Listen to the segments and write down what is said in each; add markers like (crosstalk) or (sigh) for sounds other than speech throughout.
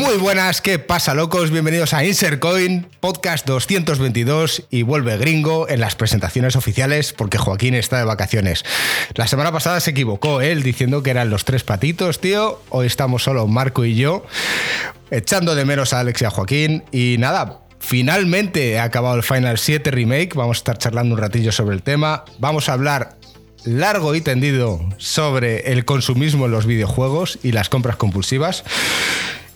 Muy buenas, ¿qué pasa locos? Bienvenidos a Insercoin, podcast 222 y vuelve gringo en las presentaciones oficiales porque Joaquín está de vacaciones. La semana pasada se equivocó él diciendo que eran los tres patitos, tío. Hoy estamos solo Marco y yo, echando de menos a Alex y a Joaquín y nada. Finalmente ha acabado el Final 7 Remake, vamos a estar charlando un ratillo sobre el tema, vamos a hablar largo y tendido sobre el consumismo en los videojuegos y las compras compulsivas.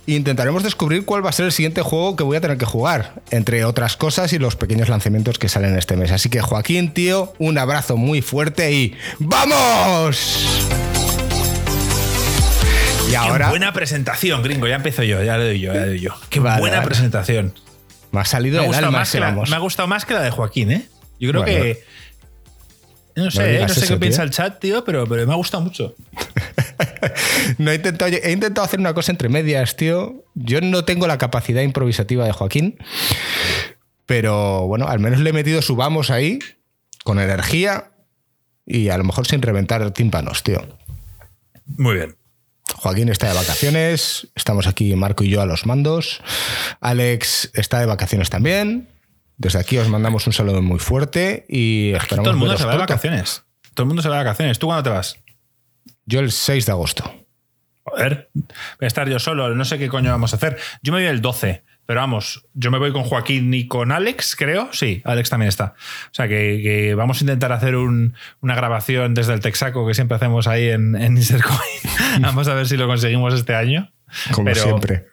Intentaremos descubrir cuál va a ser el siguiente juego que voy a tener que jugar, entre otras cosas y los pequeños lanzamientos que salen este mes. Así que Joaquín, tío, un abrazo muy fuerte y ¡vamos! Y ahora... Qué buena presentación, gringo. Ya empiezo yo, ya le doy yo, ya le doy yo. Qué buena presentación. Me ha salido me ha gustado más que la, Me ha gustado más que la de Joaquín, ¿eh? Yo creo que no sé, no, sé qué piensa el chat, tío, pero, pero me ha gustado mucho. (laughs) (laughs) no he, intentado, he intentado hacer una cosa entre medias, tío. Yo no tengo la capacidad improvisativa de Joaquín, pero bueno, al menos le he metido su vamos ahí, con energía y a lo mejor sin reventar tímpanos, tío. Muy bien. Joaquín está de vacaciones, estamos aquí Marco y yo a los mandos. Alex está de vacaciones también. Desde aquí os mandamos un saludo muy fuerte y esperamos. Todo el mundo se va de vacaciones. Todo el mundo se va de vacaciones. ¿Tú cuándo te vas? Yo el 6 de agosto. Joder, voy a estar yo solo, no sé qué coño vamos a hacer. Yo me voy el 12, pero vamos, yo me voy con Joaquín y con Alex, creo. Sí, Alex también está. O sea que, vamos a intentar hacer una grabación desde el Texaco que siempre hacemos ahí en, en (laughs) vamos a ver si lo conseguimos este año. Como siempre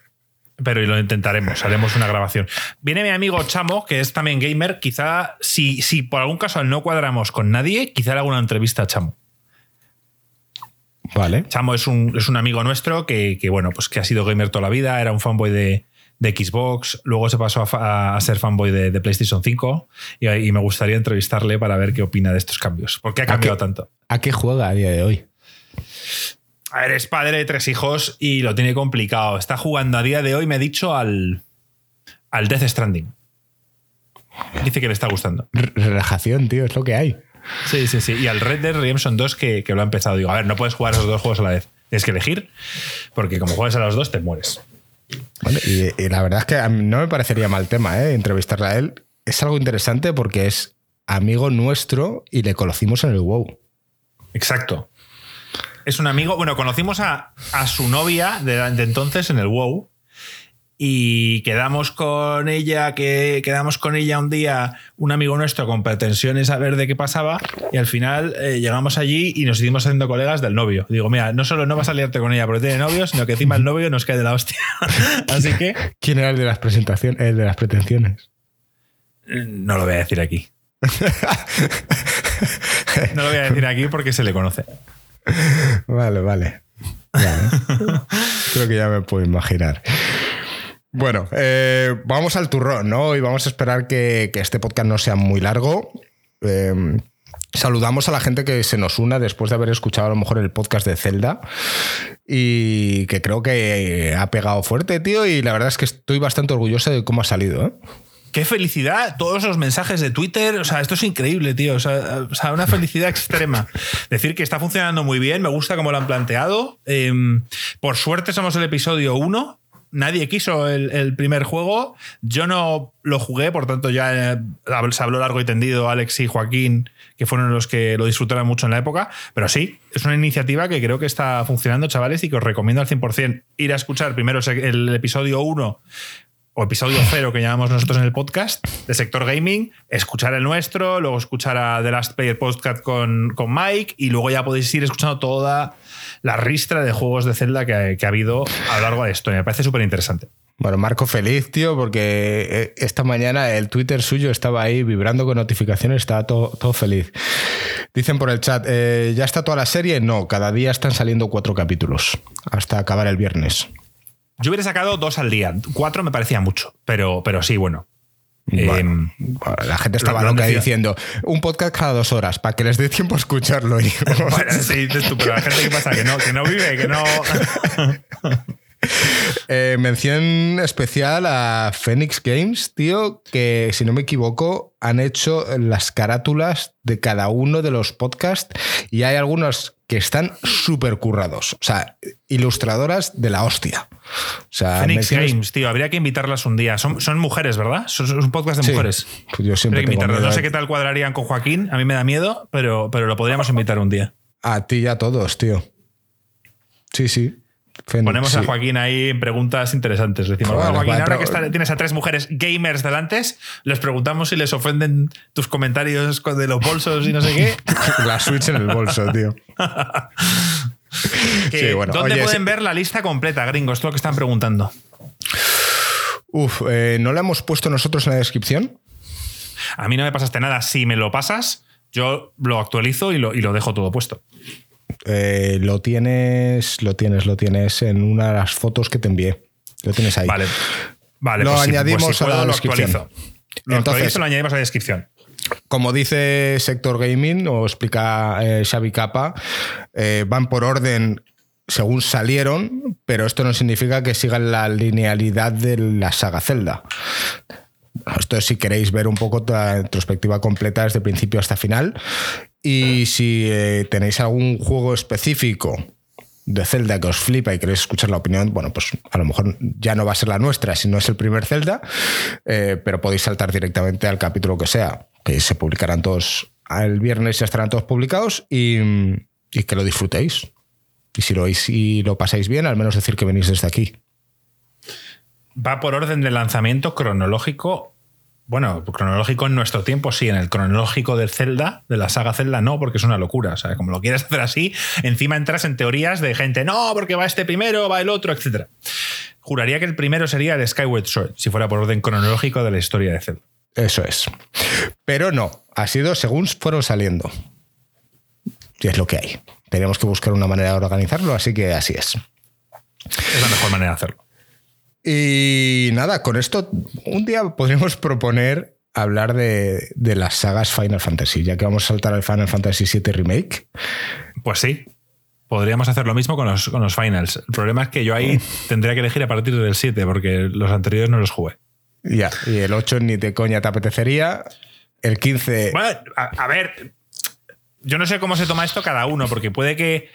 pero lo intentaremos, haremos una grabación. Viene mi amigo Chamo, que es también gamer, quizá si, si por algún caso no cuadramos con nadie, quizá le haga una entrevista a Chamo. Vale. Chamo es un, es un amigo nuestro que, bueno, pues que ha sido gamer toda la vida, era un fanboy de, Xbox, luego se pasó a, ser fanboy de, PlayStation 5 y, me gustaría entrevistarle para ver qué opina de estos cambios. ¿Por qué ha cambiado tanto? ¿A qué juega a día de hoy? A ver, es padre de tres hijos y lo tiene complicado. Está jugando a día de hoy, me he dicho, al, al Death Stranding. Dice que le está gustando. Relajación, tío, es lo que hay. Sí, sí, sí. Y al Red Dead Redemption 2 que, que lo ha empezado. Digo, a ver, no puedes jugar esos dos juegos a la vez. Tienes que elegir, porque como juegas a los dos, te mueres. y, la verdad es que no me parecería mal tema, ¿eh? Entrevistarle a él. Es algo interesante porque es amigo nuestro y le conocimos en el WoW. Exacto es un amigo. Bueno, conocimos a, su novia de, entonces en el WoW. Y quedamos con ella, que quedamos con ella un día, un amigo nuestro con pretensiones a ver de qué pasaba. Y al final eh, llegamos allí y nos hicimos siendo colegas del novio. Digo, mira, no solo no vas a liarte con ella porque tiene novio, sino que encima el novio nos cae de la hostia. (laughs) Así que. ¿Quién era el de las presentaciones, el de las pretensiones? No lo voy a decir aquí. (laughs) no lo voy a decir aquí porque se le conoce. vale, vale. (laughs) Creo que ya me puedo imaginar. Bueno, eh, vamos al turrón, ¿no? Y vamos a esperar que, este podcast no sea muy largo. Eh, saludamos a la gente que se nos una después de haber escuchado a lo mejor el podcast de Zelda y que creo que ha pegado fuerte, tío, y la verdad es que estoy bastante orgulloso de cómo ha salido. ¿eh? qué felicidad, todos los mensajes de Twitter, o sea, esto es increíble, tío, o sea, una felicidad (laughs) extrema. Decir que está funcionando muy bien, me gusta cómo lo han planteado. Por suerte somos el episodio 1. Nadie quiso el, primer juego. Yo no lo jugué, por tanto ya eh, se habló largo y tendido Alex y Joaquín, que fueron los que lo disfrutaron mucho en la época. Pero sí, es una iniciativa que creo que está funcionando, chavales, y que os recomiendo al 100% ir a escuchar primero el episodio 1 o episodio cero que llamamos nosotros en el podcast de sector gaming, escuchar el nuestro, luego escuchar a The Last Player Podcast con, con Mike y luego ya podéis ir escuchando toda la ristra de juegos de Zelda que, ha habido a lo largo de esto. me parece súper interesante. Bueno, Marco feliz, tío, porque eh, esta mañana el Twitter suyo estaba ahí vibrando con notificaciones, estaba todo, todo feliz. Dicen por el chat, eh, ¿ya está toda la serie? No, cada día están saliendo cuatro capítulos hasta acabar el viernes. Yo hubiera sacado dos al día. Cuatro me parecía mucho, pero, pero sí, bueno. Em, la gente estaba loca diciendo un podcast cada dos horas para que les dé tiempo a escucharlo. (laughs) bueno, sí, dices tú, pero la gente que pasa que no, que no vive, que no. (laughs) Eh, mención especial a Phoenix Games, tío, que si no me equivoco, han hecho las carátulas de cada uno de los podcasts y hay algunos que están súper currados. O sea, ilustradoras de la hostia. O sea, Phoenix menciones- Games, tío, habría que invitarlas un día. Son, son mujeres, ¿verdad? Son, son un podcast de Sí. mujeres. Pues yo siempre tengo miedo No sé qué tal cuadrarían con Joaquín. A mí me da miedo, pero, pero lo podríamos invitar un día. A ti y a todos, tío. Sí, sí. Ponemos a sí. Joaquín ahí en preguntas interesantes. Le decimos, "Bueno, Joaquín, ahora que está- tienes a tres mujeres gamers delante, les preguntamos si les ofenden tus comentarios de los bolsos y no sé qué. (laughs) La Switch en el bolso, tío. Que, (laughs) Sí, bueno, ¿Dónde oye, pueden sí. ver la lista completa, gringos? Esto es lo que están preguntando. Uf, eh, ¿no la hemos puesto nosotros en la descripción? A mí no me pasaste nada. Si me lo pasas, yo lo actualizo y lo, y lo dejo todo puesto. Eh, lo tienes, lo tienes, lo tienes en una de las fotos que te envié. Lo tienes ahí. Vale. Vale, Lo pues añadimos pues si a la lo descripción. actualizo. Lo Entonces- actualizo, lo añadimos a la descripción. Como dice Sector Gaming, o explica eh, Xavi Capa, eh, van por orden según salieron, pero esto no significa que sigan la linealidad de la saga Zelda. Esto es si queréis ver un poco la retrospectiva completa desde principio hasta final. Y si eh, tenéis algún juego específico de Zelda que os flipa y queréis escuchar la opinión, bueno, pues a lo mejor ya no va a ser la nuestra si no es el primer Zelda, eh, pero podéis saltar directamente al capítulo que sea, que se publicarán todos el viernes, ya estarán todos publicados y, que lo disfrutéis. Y si lo, oís y lo pasáis bien, al menos decir que venís desde aquí. Va por orden de lanzamiento cronológico. Bueno, cronológico en nuestro tiempo, sí, en el cronológico de Zelda, de la saga Zelda, no, porque es una locura. O sea, como lo quieres (laughs) hacer así, encima entras en teorías de gente, no, porque va este primero, va el otro, etc. Juraría que el primero sería el Skyward Sword, si fuera por orden cronológico de la historia de Zelda. Eso es. Pero no, ha sido según fueron saliendo. Y es lo que hay. Tenemos que buscar una manera de organizarlo, así que así es. Es la mejor manera de hacerlo. Y nada, con esto un día podríamos proponer hablar de, de las sagas Final Fantasy, ya que vamos a saltar al Final Fantasy VII Remake. Pues sí. Podríamos hacer lo mismo con los, con los finals. El problema es que yo ahí tendría que elegir a partir del 7, porque los anteriores no los jugué. Ya, y el 8 ni de coña te apetecería. El 15. Bueno, a, a ver, yo no sé cómo se toma esto cada uno, porque puede que,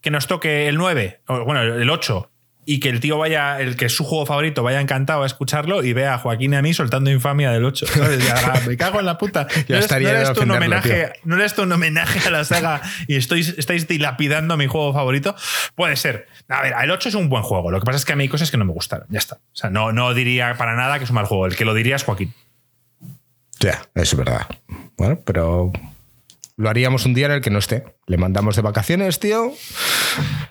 que nos toque el 9, o bueno, el 8, y que el tío vaya, el que es su juego favorito, vaya encantado a escucharlo y vea a Joaquín y a mí soltando infamia del 8. ¿sabes? Ya, ah, me cago en la puta. (laughs) Ya no estaría no eres un homenaje, no eres tú un homenaje a la saga y estáis, estáis dilapidando mi juego favorito. Puede ser. A ver, el 8 es un buen juego. Lo que pasa es que a mí hay cosas que no me gustaron. Ya está. O sea, no, no diría para nada que es un mal juego. El que lo diría es Joaquín. Ya, es verdad. Bueno, pero lo haríamos un día en el que no esté. Le mandamos de vacaciones, tío,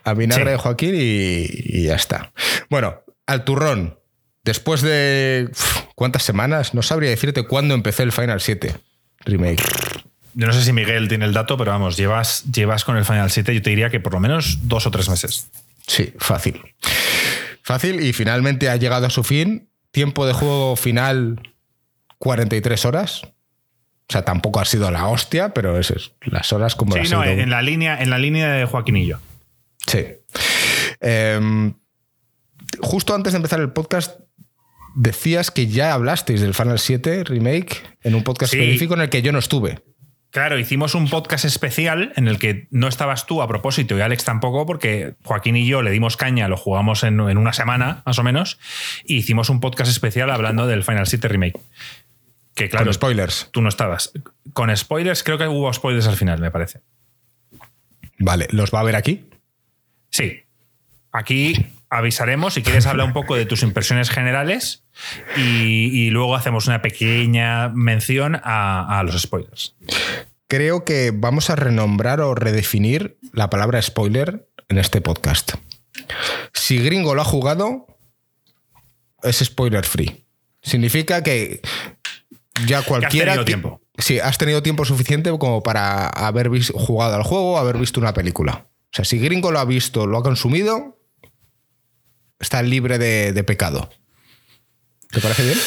a vinagre Sí. de Joaquín y, y ya está. Bueno, al turrón. Después de uf, cuántas semanas, no sabría decirte cuándo empecé el Final 7 Remake. Yo no sé si Miguel tiene el dato, pero vamos, llevas, llevas con el Final 7, yo te diría que por lo menos dos o tres meses. Sí, fácil. Fácil y finalmente ha llegado a su fin. Tiempo de juego final 43 horas. O sea, tampoco ha sido la hostia, pero es, es las horas como Sí, las no, en la línea, en la línea de Joaquín y yo. Sí. Em, justo antes de empezar el podcast, decías que ya hablasteis del Final 7 Remake en un podcast Sí. específico en el que yo no estuve. Claro, hicimos un podcast especial en el que no estabas tú a propósito y Alex tampoco, porque Joaquín y yo le dimos caña, lo jugamos en, en una semana, más o menos, y hicimos un podcast especial hablando del Final 7 Remake. Que claro, Con spoilers. tú no estabas. Con spoilers, creo que hubo spoilers al final, me parece. Vale, ¿los va a ver aquí? Sí. Aquí avisaremos si quieres hablar un poco de tus impresiones generales y, y luego hacemos una pequeña mención a, a los spoilers. Creo que vamos a renombrar o redefinir la palabra spoiler en este podcast. Si Gringo lo ha jugado, es spoiler free. Significa que ya cualquiera. tenido que- tiempo. Sí, has tenido tiempo suficiente como para haber vis- jugado al juego, haber visto una película. O sea, si Gringo lo ha visto, lo ha consumido, está libre de, de pecado. ¿Te parece bien?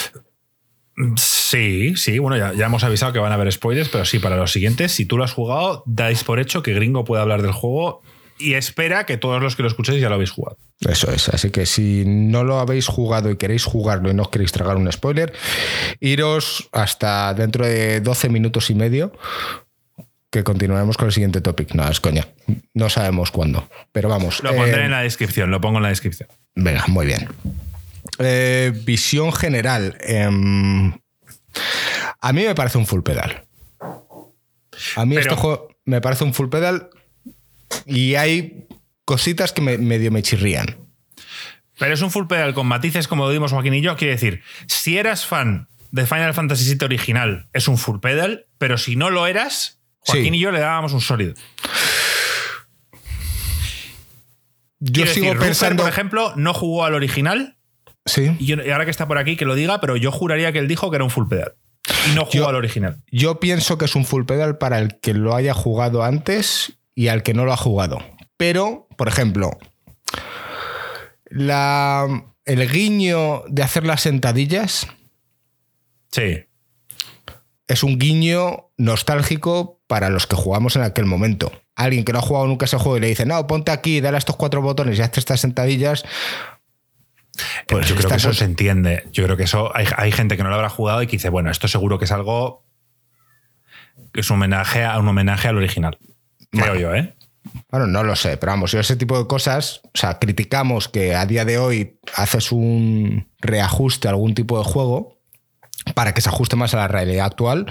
Sí, sí, bueno, ya, ya hemos avisado que van a haber spoilers, pero sí, para los siguientes, si tú lo has jugado, dais por hecho que Gringo puede hablar del juego y espera que todos los que lo escuchéis ya lo habéis jugado. Eso es, así que si no lo habéis jugado y queréis jugarlo y no os queréis tragar un spoiler, iros hasta dentro de 12 minutos y medio que continuaremos con el siguiente topic. No, es coña. No sabemos cuándo. Pero vamos. Lo pondré eh, en la descripción, lo pongo en la descripción. Venga, muy bien. Eh, visión general. em, a mí me parece un full pedal. A mí Pero- este juego me parece un full pedal y hay cositas que me, medio me chirrían. Pero es un full pedal con matices, como dimos Joaquín y yo. Quiere decir, si eras fan de Final Fantasy VII original, es un full pedal, pero si no lo eras, Joaquín Sí. y yo le dábamos un sólido. Yo Quiero sigo decir, Rupert, pensando. por ejemplo, no jugó al original. sí. Y ahora que está por aquí, que lo diga, pero yo juraría que él dijo que era un full pedal. Y no jugó Yo- al original. Yo pienso que es un full pedal para el que lo haya jugado antes y al que no lo ha jugado. Pero, por ejemplo, la, el guiño de hacer las sentadillas Sí. es un guiño nostálgico para los que jugamos en aquel momento. Alguien que no ha jugado nunca ese juego y le dice, no, ponte aquí, dale a estos cuatro botones y hazte estas sentadillas. Pues yo creo que eso se entiende. Yo creo que eso hay, hay gente que no lo habrá jugado y que dice, bueno, esto seguro que es algo que es un homenaje a un homenaje al original. Creo Bueno. yo, ¿eh? Bueno, no lo sé, pero vamos, yo ese tipo de cosas, o sea, criticamos que a día de hoy haces un reajuste a algún tipo de juego para que se ajuste más a la realidad actual.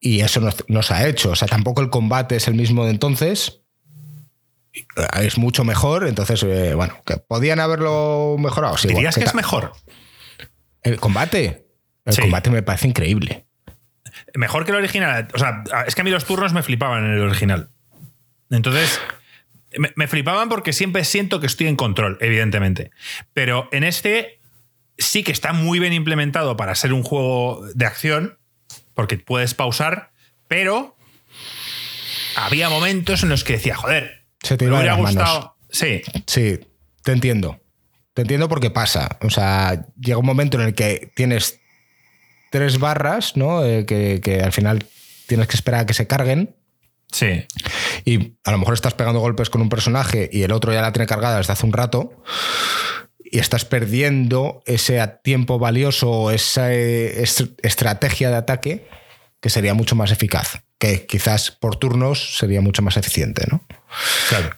Y eso no, no se ha hecho. O sea, tampoco el combate es el mismo de entonces. Es mucho mejor. Entonces, eh, bueno, que podían haberlo mejorado. Sí, ¿Dirías bueno, que es mejor? El combate. El Sí. combate me parece increíble. Mejor que el original. O sea, es que a mí los turnos me flipaban en el original. Entonces, me, me flipaban porque siempre siento que estoy en control, evidentemente. Pero en este sí que está muy bien implementado para ser un juego de acción, porque puedes pausar, pero había momentos en los que decía, joder, Se te me iba hubiera manos. gustado. Sí, Sí, te entiendo. Te entiendo porque pasa. O sea, llega un momento en el que tienes tres barras, ¿no? Eh, que, que al final tienes que esperar a que se carguen. sí. Y a lo mejor estás pegando golpes con un personaje y el otro ya la tiene cargada desde hace un rato. Y estás perdiendo ese tiempo valioso esa eh, est- estrategia de ataque que sería mucho más eficaz. Que quizás por turnos sería mucho más eficiente, ¿no? Claro.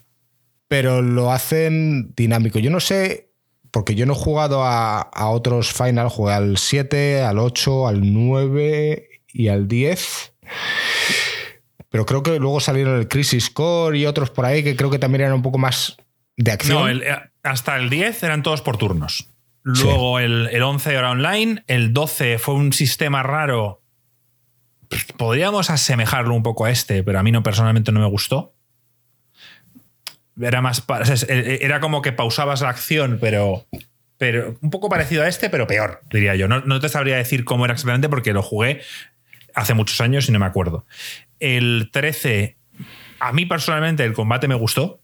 pero lo hacen dinámico. Yo no sé, porque yo no he jugado a, a otros Final, jugué al 7, al 8, al 9 y al 10. Pero creo que luego salieron el Crisis Core y otros por ahí que creo que también eran un poco más de acción. No, el- eh, hasta el 10 eran todos por turnos. Luego el, el 11 era online, el 12 fue un sistema raro. Podríamos asemejarlo un poco a este, pero a mí no personalmente no me gustó. Era más eh, era como que pausabas la acción, pero pero un poco parecido a este, pero peor, diría yo. No, no te sabría decir cómo era exactamente porque lo jugué hace muchos años y no me acuerdo. El 13, a mí personalmente el combate me gustó.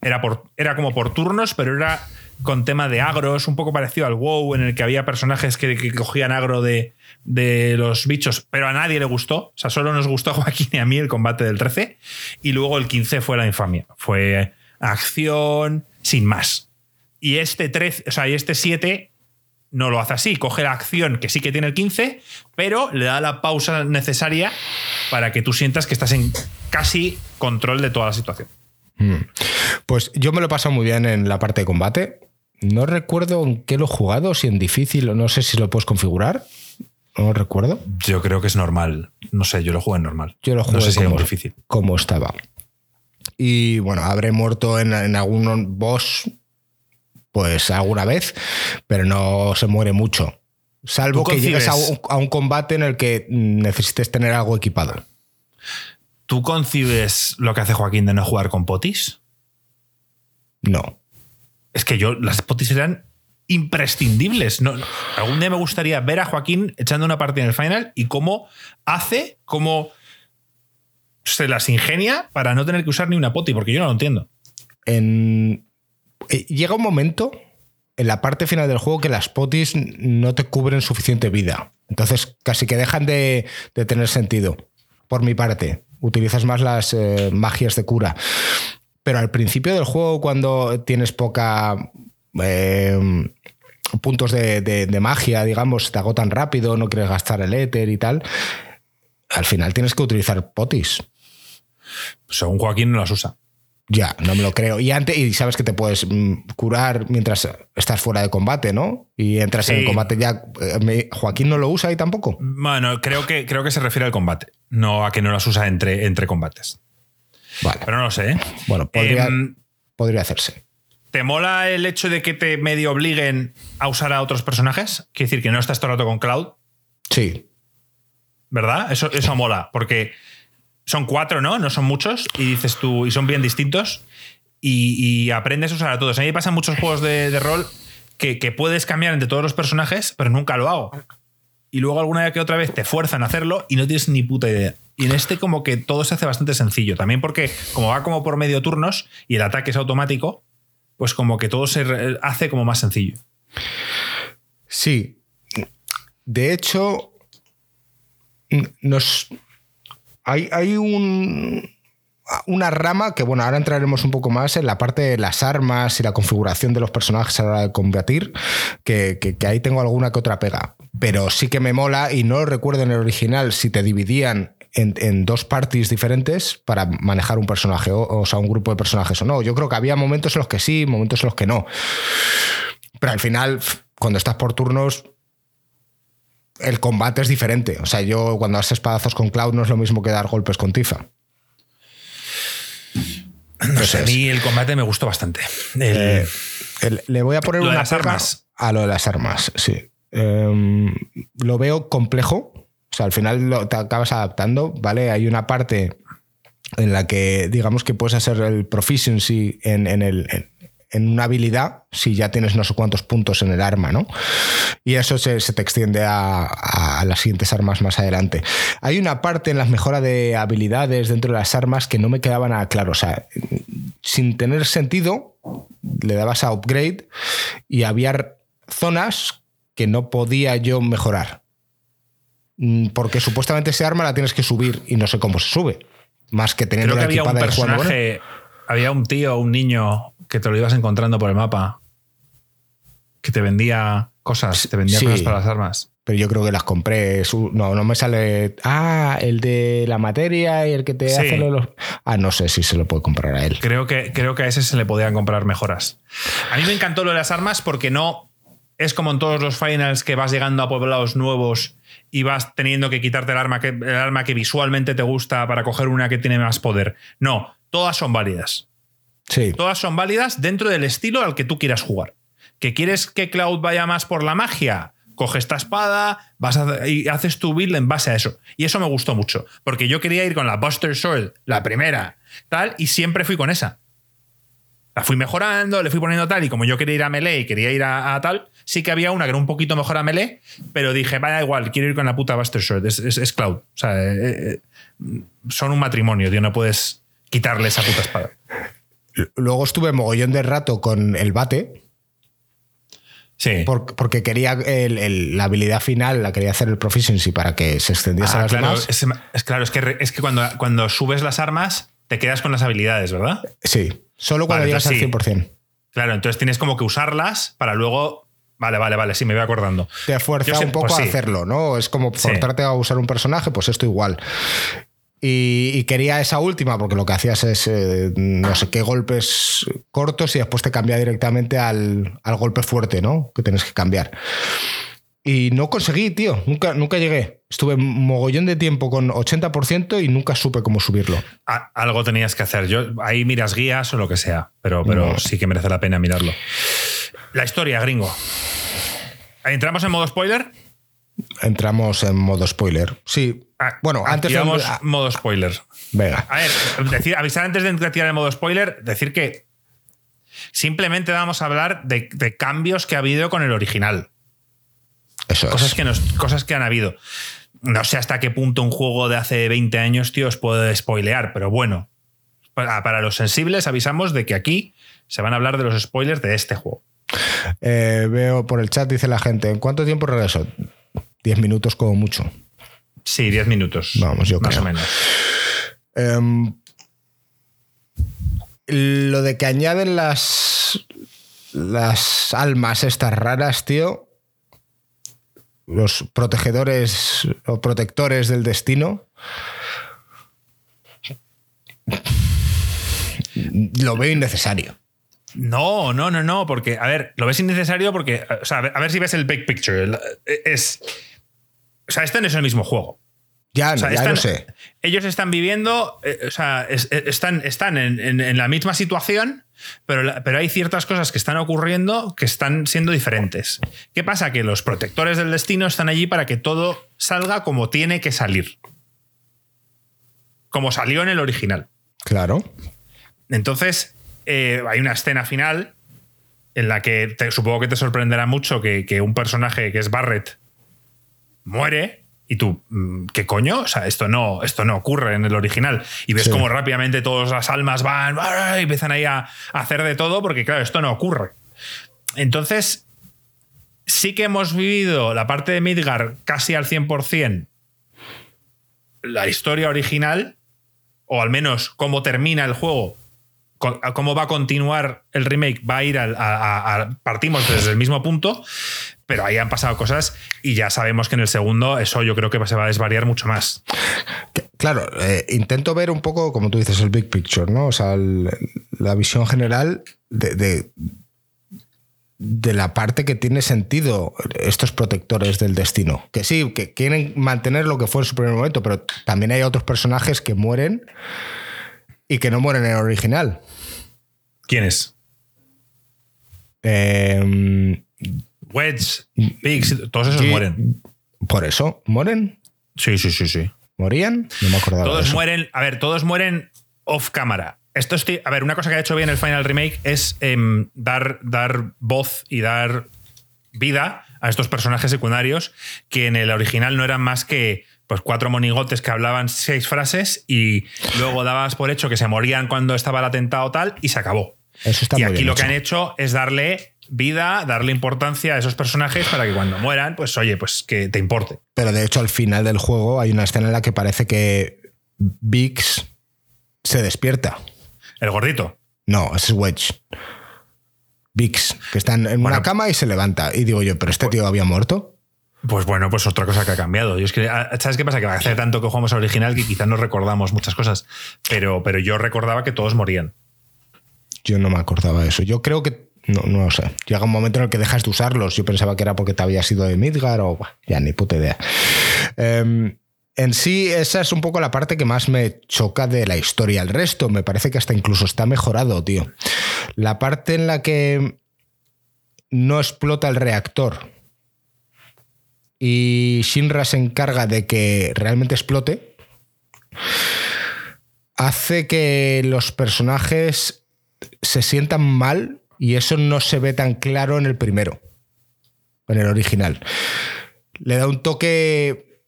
Era, por, era como por turnos, pero era con tema de agros, un poco parecido al WoW, en el que había personajes que, que cogían agro de, de los bichos, pero a nadie le gustó. O sea, solo nos gustó a Joaquín y a mí el combate del 13. Y luego el 15 fue la infamia. Fue acción sin más. Y este 13, o sea, y este 7 no lo hace así. Coge la acción que sí que tiene el 15, pero le da la pausa necesaria para que tú sientas que estás en casi control de toda la situación. Pues yo me lo he pasado muy bien en la parte de combate. No recuerdo en qué lo he jugado, si en difícil o no sé si lo puedes configurar. No recuerdo. Yo creo que es normal. No sé, yo lo juego en normal. Yo lo jugué no sé si es como, muy difícil. como estaba. Y bueno, habré muerto en, en algún boss, pues alguna vez, pero no se muere mucho. Salvo ¿Tú que llegues a un, a un combate en el que necesites tener algo equipado. ¿Tú concibes lo que hace Joaquín de no jugar con potis? No. Es que yo, las potis eran imprescindibles. No. algún día me gustaría ver a Joaquín echando una partida en el final y cómo hace, cómo se las ingenia para no tener que usar ni una poti, porque yo no lo entiendo. En, eh, llega un momento en la parte final del juego que las potis no te cubren suficiente vida. Entonces casi que dejan de, de tener sentido. Por mi parte, utilizas más las eh, magias de cura. pero al principio del juego, cuando tienes poca. eh, puntos de, de- de magia, digamos, te agotan rápido, no quieres gastar el éter y tal. Al final tienes que utilizar potis. Según Joaquín no las usa. Ya, no me lo creo. Y antes, y sabes que te puedes mm, curar mientras estás fuera de combate, ¿no? Y entras en el combate ya. eh, me- Joaquín no lo usa ahí tampoco. Bueno, creo que, creo que se refiere al combate, no a que no las usa entre, entre combates. Vale. Pero no lo sé. ¿eh? Bueno, podría, Em, podría hacerse. ¿Te mola el hecho de que te medio obliguen a usar a otros personajes? Quiere decir que no estás todo el rato con Cloud, Sí. ¿Verdad? Eso, eso mola, porque son cuatro, ¿no? No son muchos, y dices tú, y son bien distintos, y, y aprendes a usar a todos. A mí me pasan muchos juegos de, de rol que, que puedes cambiar entre todos los personajes, pero nunca lo hago. Y luego alguna vez que otra vez te fuerzan a hacerlo y no tienes ni puta idea. Y en este como que todo se hace bastante sencillo. También porque como va como por medio turnos y el ataque es automático, pues como que todo se hace como más sencillo. Sí. De hecho, nos. Hay, hay un. Una rama que, bueno, ahora entraremos un poco más en la parte de las armas y la configuración de los personajes a la hora de combatir, que, que- ahí tengo alguna que otra pega. Pero sí que me mola, y no recuerdo en el original, si te dividían en, dos parties diferentes para manejar un personaje, o, o sea, un grupo de personajes o no. Yo creo que había momentos en los que sí, momentos en los que no. Pero al final, cuando estás por turnos, el combate es diferente. O sea, yo cuando das espadazos con Cloud no es lo mismo que dar golpes con Tifa. No sé, a mí el combate me gustó bastante. El- Eh, el- le voy a poner una las armas. a lo de las armas, sí. Em, lo veo complejo. O sea, al final lo- te acabas adaptando, ¿vale? Hay una parte en la que, digamos que puedes hacer el proficiency en, en el, en, en una habilidad si ya tienes no sé cuántos puntos en el arma, ¿no? Y eso se, se te extiende a, a las siguientes armas más adelante. Hay una parte en las mejoras de habilidades dentro de las armas que no me quedaba nada claro. O sea, sin tener sentido, le dabas a upgrade y había zonas que no podía yo mejorar. Mm, Porque supuestamente ese arma la tienes que subir y no sé cómo se sube. Más que teniendo Creo que había un personaje, había un tío, un niño que te lo ibas encontrando por el mapa, que te vendía cosas, te vendía Sí. cosas para las armas. Pero yo creo que las compré. No, no me sale. Ah, el de la materia y el que te Sí. hace los. Ah, no sé si se lo puede comprar a él. Creo que, creo que a ese se le podían comprar mejoras. A mí me encantó lo de las armas porque no es como en todos los finals que vas llegando a poblados nuevos y vas teniendo que quitarte el arma que, el arma que visualmente te gusta para coger una que tiene más poder. No, todas son válidas. Todas son válidas dentro del estilo al que tú quieras jugar. ¿Que quieres que Cloud vaya más por la magia? Coge esta espada vas a- y haces tu build en base a eso. Y eso me gustó mucho. Porque yo quería ir con la Buster Sword, la primera, tal, y siempre fui con esa. La fui mejorando, le fui poniendo tal, y como yo quería ir a melee y quería ir a, tal, sí que había una que era un poquito mejor a melee, pero dije, vaya igual, quiero ir con la puta Buster Sword, es, es- es Cloud. O sea, eh, eh, son un matrimonio, tío, no puedes quitarle esa puta espada. Luego estuve mogollón de rato con el bate, Sí. por- porque quería el- el- la habilidad final, la quería hacer el proficiency para que se extendiese a Ah, las claro, es, es claro, es que, re- es que cuando, cuando subes las armas te quedas con las habilidades, ¿verdad? Sí, solo cuando Vale, llegas al sí. 100%. Claro, entonces tienes como que usarlas para luego. Vale, vale, vale, sí, me voy acordando. Te fuerza Yo sé- un poco pues a sí. hacerlo, ¿no? Es como Sí. forzarte a usar un personaje, pues esto igual. Y, y quería esa última, porque lo que hacías es eh, no sé qué golpes cortos y después te cambia directamente al, al golpe fuerte, ¿no? Que tienes que cambiar. Y no conseguí, tío. Nunca, nunca llegué. Estuve mogollón de tiempo con 80% y nunca supe cómo subirlo. A- algo tenías que hacer. Yo, ahí miras guías o lo que sea, pero, pero No. sí que merece la pena mirarlo. La historia, gringo. ¿Entramos en modo spoiler? Entramos en modo spoiler. Sí. Ah, Bueno, antes de- activamos ah. modo spoiler. Venga. A ver, decir, avisar antes de tirar el modo spoiler, decir que simplemente vamos a hablar de, de cambios que ha habido con el original. Eso es. Cosas que, nos, cosas que han habido. No sé hasta qué punto un juego de hace 20 años, tío, os puede spoilear, pero bueno. Para, para los sensibles avisamos de que aquí se van a hablar de los spoilers de este juego. Eh, veo por el chat, dice la gente, ¿en cuánto tiempo regreso? 10 minutos como mucho. Sí, 10 minutos. Vamos, yo Más creo. o menos. Em, lo de que añaden las, las almas estas raras, tío, los protegedores o protectores del destino, lo veo innecesario. No, no, no, no, porque, a ver, lo ves innecesario porque, o sea, a ver, a ver si ves el big picture. Es, o sea, este no es el mismo juego. Ya, O sea, ya están- lo sé. Ellos están viviendo, eh, o sea, es- eh, están, están en, en- en la misma situación, pero, la- pero hay ciertas cosas que están ocurriendo que están siendo diferentes. ¿Qué pasa? Que los protectores del destino están allí para que todo salga como tiene que salir. Como salió en el original. Claro. Entonces, eh, hay una escena final en la que te- supongo que te sorprenderá mucho que, que un personaje que es Barrett muere y tú, mm, ¿qué coño? O sea, esto no, esto no ocurre en el original. Y ves Sí. como rápidamente todas las almas van ¡ah! y empiezan ahí a, a hacer de todo porque, claro, esto no ocurre. Entonces, sí que hemos vivido la parte de Midgar casi al 100%, la historia original, o al menos cómo termina el juego, cómo va a continuar el remake, va a ir al- a, a- a- partimos desde el mismo punto, pero ahí han pasado cosas y ya sabemos que en el segundo eso yo creo que se va a desvariar mucho más. Claro, eh, intento ver un poco, como tú dices, el big picture, ¿no? O sea, el- la visión general de, de, de la parte que tiene sentido estos protectores del destino. Que sí, que quieren mantener lo que fue en su primer momento, pero también hay otros personajes que mueren y que no mueren en el original. ¿Quién es? Eh, Wedge, Pigs, todos esos mueren. Por eso, ¿mueren? Sí, sí, sí, sí. ¿Morían? No me acordaba. de Todos eso. mueren, a ver, todos mueren off cámara. Esto es, a ver, una cosa que ha hecho bien el Final Remake es em, dar, dar voz y dar vida a estos personajes secundarios que en el original no eran más que pues cuatro monigotes que hablaban seis frases y luego dabas por hecho que se morían cuando estaba el atentado tal y se acabó. Eso está y muy aquí bien lo que han hecho es darle vida, darle importancia a esos personajes para que cuando mueran, pues oye, pues que te importe. Pero de hecho, al final del juego hay una escena en la que parece que Vix se despierta. El gordito. No, ese es Wedge. Vix, que está en Bueno. una cama y se levanta. Y digo yo, ¿pero este tío había muerto? Pues bueno, pues otra cosa que ha cambiado. Yo es que, ah, ¿sabes qué pasa? Que hace tanto que jugamos al original que quizás no recordamos muchas cosas. Pero, pero yo recordaba que todos morían. Yo no me acordaba de eso. Yo creo que. No, no lo sé. Llega un momento en el que dejas de usarlos. Yo pensaba que era porque te había sido de Midgar o. ya ni puta idea. Em, en sí, esa es un poco la parte que más me choca de la historia. El resto me parece que hasta incluso está mejorado, tío. La parte en la que no explota el reactor y Shinra se encarga de que realmente explote, hace que los personajes se sientan mal y eso no se ve tan claro en el primero, en el original. Le da un toque,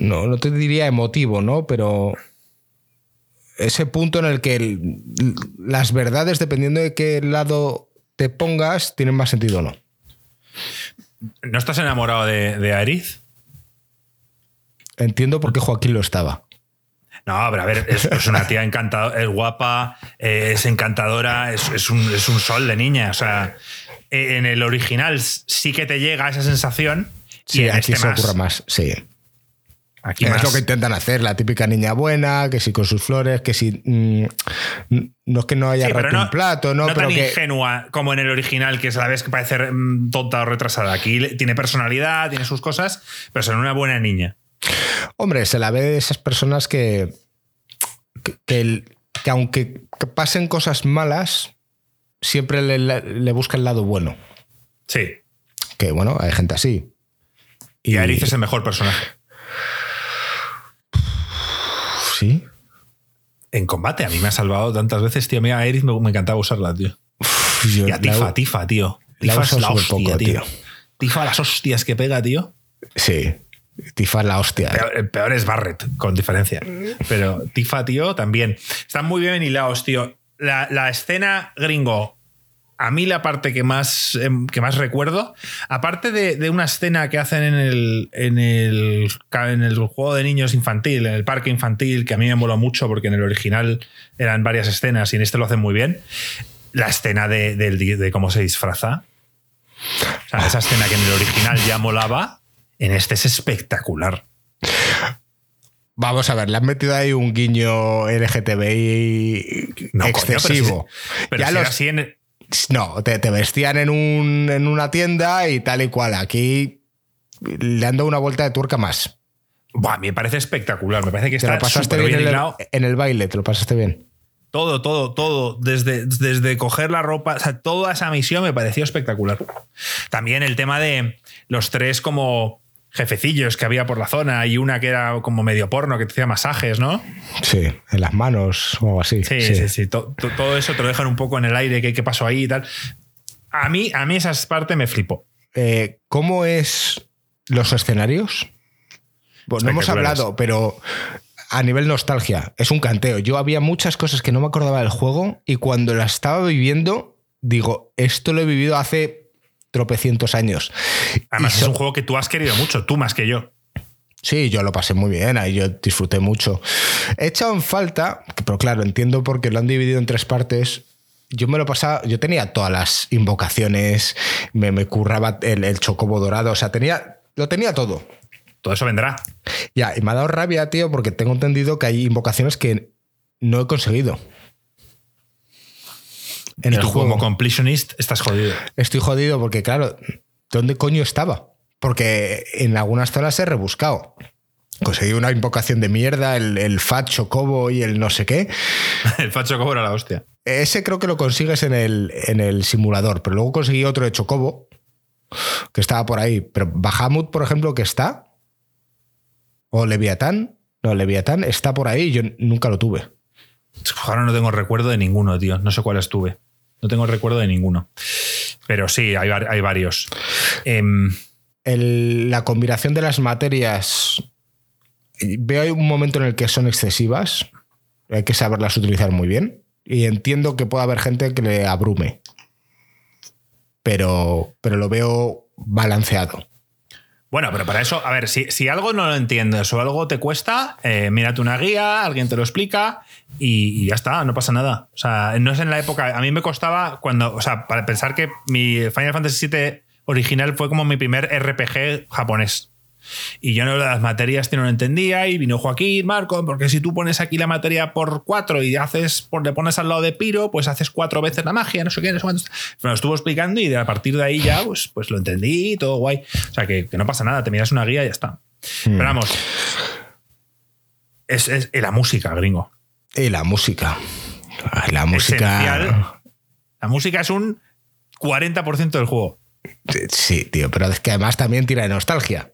no, no te diría emotivo, ¿no? Pero ese punto en el que el- las verdades, dependiendo de qué lado te pongas, tienen más sentido o no. ¿No estás enamorado de, de Aerith? Entiendo por qué Joaquín lo estaba. No, pero a ver, es, es una tía encantadora, es guapa, eh, es encantadora, es, es un, es un sol de niña. O sea, eh, en el original sí que te llega esa sensación. y Sí, en aquí este se más. ocurre más, sí. Aquí es más. lo que intentan hacer, la típica niña buena, que si con sus flores, que si. mm, no es que no haya Sí, un plato, ¿no? no pero tan que. ingenua como en el original, que es a la vez que parece mm, tonta o retrasada. Aquí tiene personalidad, tiene sus cosas, pero son una buena niña. Hombre, se la ve de esas personas que. que, que el- que aunque que pasen cosas malas, siempre le, le busca el lado bueno. Sí. Que bueno, hay gente así. Y Aerith es el mejor personaje. Sí. En combate, a mí me ha salvado tantas veces, tío. Mira, Aerith me, me encantaba usarla, tío. Yo Y a la- Tifa, Tifa, tío. la Tifa es la hostia, poco, tío. tío. Tifa, las hostias que pega, tío. Sí. Tifa es la hostia. ¿eh? Peor, el peor es Barrett, con diferencia. Pero Tifa, tío, también. Están muy bien hilados, tío. La, la escena gringo a mí la parte que más, em, que más recuerdo, aparte de, una escena que hacen en el, en, el, en el juego de niños infantil, en el parque infantil, que a mí me moló mucho porque en el original eran varias escenas y en este lo hacen muy bien, la escena de, de cómo se disfraza. O sea, esa escena que en el original ya molaba, en este es espectacular. Vamos a ver, le han metido ahí un guiño LGTBI excesivo. pero, ya así en, no, te, vestían en, un, en una tienda y tal y cual. Aquí le han dado una vuelta de tuerca más. Buah, a mí me parece espectacular. Me parece que está lo pasaste bien, en, el, en el baile, te lo pasaste bien. Todo, todo, todo. Desde, desde coger la ropa, o sea, toda esa misión me pareció espectacular. También el tema de los tres como jefecillos que había por la zona y una que era como medio porno que te hacía masajes, ¿no? Sí, en las manos o algo así. Sí, sí, sí. Todo, eso te lo dejan un poco en el aire, qué, qué pasó ahí y tal. A mí, a mí esa parte me flipó. Eh, ¿Cómo es los escenarios? Bueno, no hemos hablado, pero a nivel nostalgia, es un canteo. Yo había muchas cosas que no me acordaba del juego y cuando las estaba viviendo, digo, esto lo he vivido hace tropecientos años. Además, es un juego que tú has querido mucho, tú más que yo. Sí, yo lo pasé muy bien, ahí yo disfruté mucho. He echado en falta, pero claro, entiendo porque lo han dividido en tres partes. Yo me lo pasaba, yo tenía todas las invocaciones, me, me curraba el, el, chocobo dorado, o sea, tenía, lo tenía todo. Todo eso vendrá. Ya, y me ha dado rabia, tío, porque tengo entendido que hay invocaciones que no he conseguido en y el tú juego. como completionist estás jodido. Estoy jodido porque, claro, ¿dónde coño estaba? Porque en algunas zonas he rebuscado. Conseguí una invocación de mierda, el, el Fat Chocobo y el no sé qué. (laughs) el Fat Chocobo era la hostia. Ese creo que lo consigues en el, en el simulador, pero luego conseguí otro de Chocobo que estaba por ahí. Pero Bahamut, por ejemplo, que está. O Leviatán. No, Leviatán está por ahí y yo nunca lo tuve. Ahora no tengo recuerdo de ninguno, tío. No sé cuál estuve. No tengo recuerdo de ninguno. Pero sí, hay, hay varios. Em, la combinación de las materias. Veo un momento en el que son excesivas. Hay que saberlas utilizar muy bien. Y entiendo que puede haber gente que le abrume. Pero, pero lo veo balanceado. Bueno, pero para eso, a ver, si, algo no lo entiendes o algo te cuesta, eh, mírate una guía, alguien te lo explica y, ya está, no pasa nada. O sea, no es en la época. A mí me costaba cuando. O sea, para pensar que mi Final Fantasy VII original fue como mi primer RPG japonés. Y yo no las materias no lo entendía y vino Joaquín, Marco, porque si tú pones aquí la materia por cuatro y haces, por, le pones al lado de Piro, pues haces cuatro veces la magia, no sé qué, no sé cuántos. Me lo estuvo explicando y a partir de ahí ya, pues, pues lo entendí, todo guay. O sea, que, no pasa nada, te miras una guía y ya está. Hmm. Pero vamos, es, es, la música, gringo. Y la música. La música. La música es un 40% del juego. Sí, tío, pero es que además también tira de nostalgia.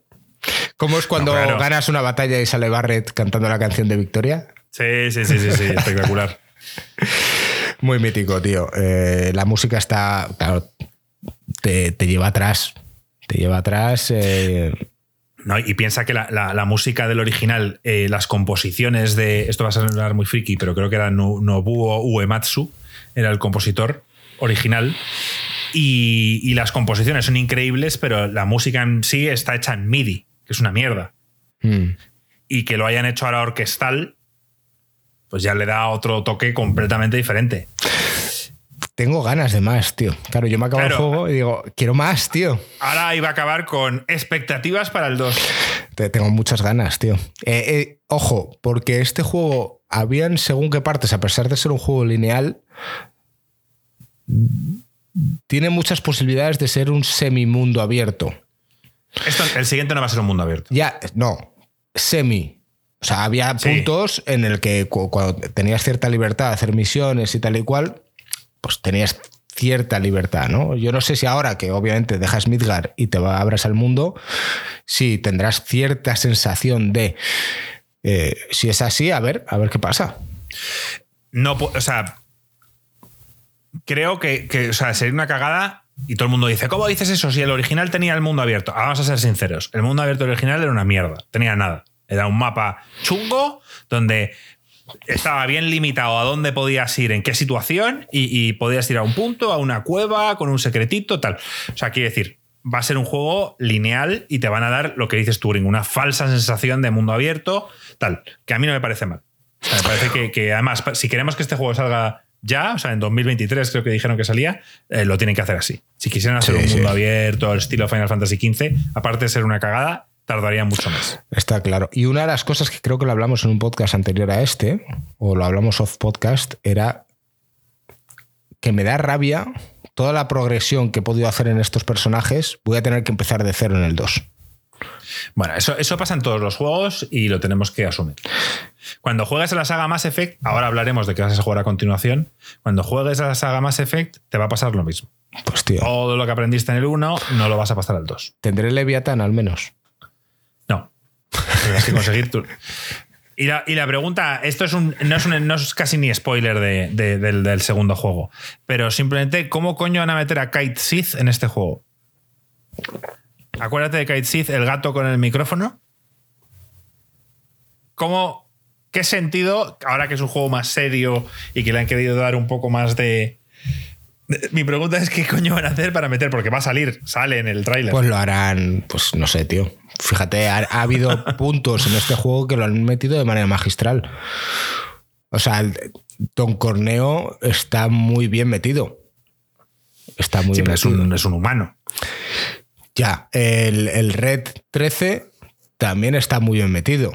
¿Cómo es cuando ganas una batalla y sale Barrett cantando la canción de Victoria? Sí, sí, sí, sí, sí espectacular. (laughs) Muy mítico, tío. Eh, la música está, claro, te, lleva atrás. Te lleva atrás. Eh. No, y piensa que la, música del original, eh, las composiciones de. Esto va a sonar muy friki, pero creo que era Nobuo Uematsu, era el compositor original. Y, y, las composiciones son increíbles, pero la música en sí está hecha en MIDI que es una mierda. Hmm. Y que lo hayan hecho ahora orquestal, pues ya le da otro toque completamente diferente. Tengo ganas de más, tío. Claro, yo me acabo el juego y digo, quiero más, tío. Ahora iba a acabar con expectativas para el 2. Tengo muchas ganas, tío. Eh, eh, ojo, porque este juego, habían según qué partes, a pesar de ser un juego lineal, tiene muchas posibilidades de ser un semimundo abierto el siguiente no va a ser un mundo abierto. Ya, no. Semi. O sea, había puntos en el que cuando tenías cierta libertad de hacer misiones y tal y cual, pues tenías cierta libertad, ¿no? Yo no sé si ahora que obviamente dejas Midgar y te abras al mundo, si tendrás cierta sensación de eh, si es así, a ver, a ver qué pasa. No, o sea, creo que, que o sea, sería una cagada y todo el mundo dice, ¿cómo dices eso si el original tenía el mundo abierto? Ah, vamos a ser sinceros, el mundo abierto original era una mierda, tenía nada. Era un mapa chungo donde estaba bien limitado a dónde podías ir, en qué situación, y, podías ir a un punto, a una cueva, con un secretito, tal. O sea, quiere decir, va a ser un juego lineal y te van a dar lo que dices Turing, una falsa sensación de mundo abierto, tal, que a mí no me parece mal. me parece que, además, si queremos que este juego salga ya, o sea, en 2023 creo que dijeron que salía, eh, lo tienen que hacer así. Si quisieran hacer un mundo abierto, al estilo Final Fantasy XV, aparte de ser una cagada, tardaría mucho más. Está claro. Y una de las cosas que creo que lo hablamos en un podcast anterior a este, o lo hablamos off podcast, era que me da rabia toda la progresión que he podido hacer en estos personajes, voy a tener que empezar de cero en el 2. Bueno, eso, eso pasa en todos los juegos y lo tenemos que asumir. Cuando juegues a la saga Mass Effect, ahora hablaremos de qué vas a jugar a continuación. Cuando juegues a la saga Mass Effect, te va a pasar lo mismo. Pues tío. Todo lo que aprendiste en el 1 no lo vas a pasar al 2. ¿Tendré Leviathan al menos? Tienes que conseguir tu... Y la, pregunta, esto es un, no, es casi ni spoiler del, segundo juego, pero simplemente, ¿cómo coño van a meter a Kite Sith en este juego? Acuérdate de Kite Sith, el gato con el micrófono. ¿Cómo, qué sentido, ahora que es un juego más serio y que le han querido dar un poco más de, mi pregunta es qué coño van a hacer para meter, porque va a salir, sale en el tráiler. Pues lo harán, pues no sé, tío. Fíjate, ha, habido (laughs) puntos en este juego que lo han metido de manera magistral. O sea, Don Corneo está muy bien metido. Está muy bien Es un, es un, humano. Ya, el, Red 13 también está muy bien metido.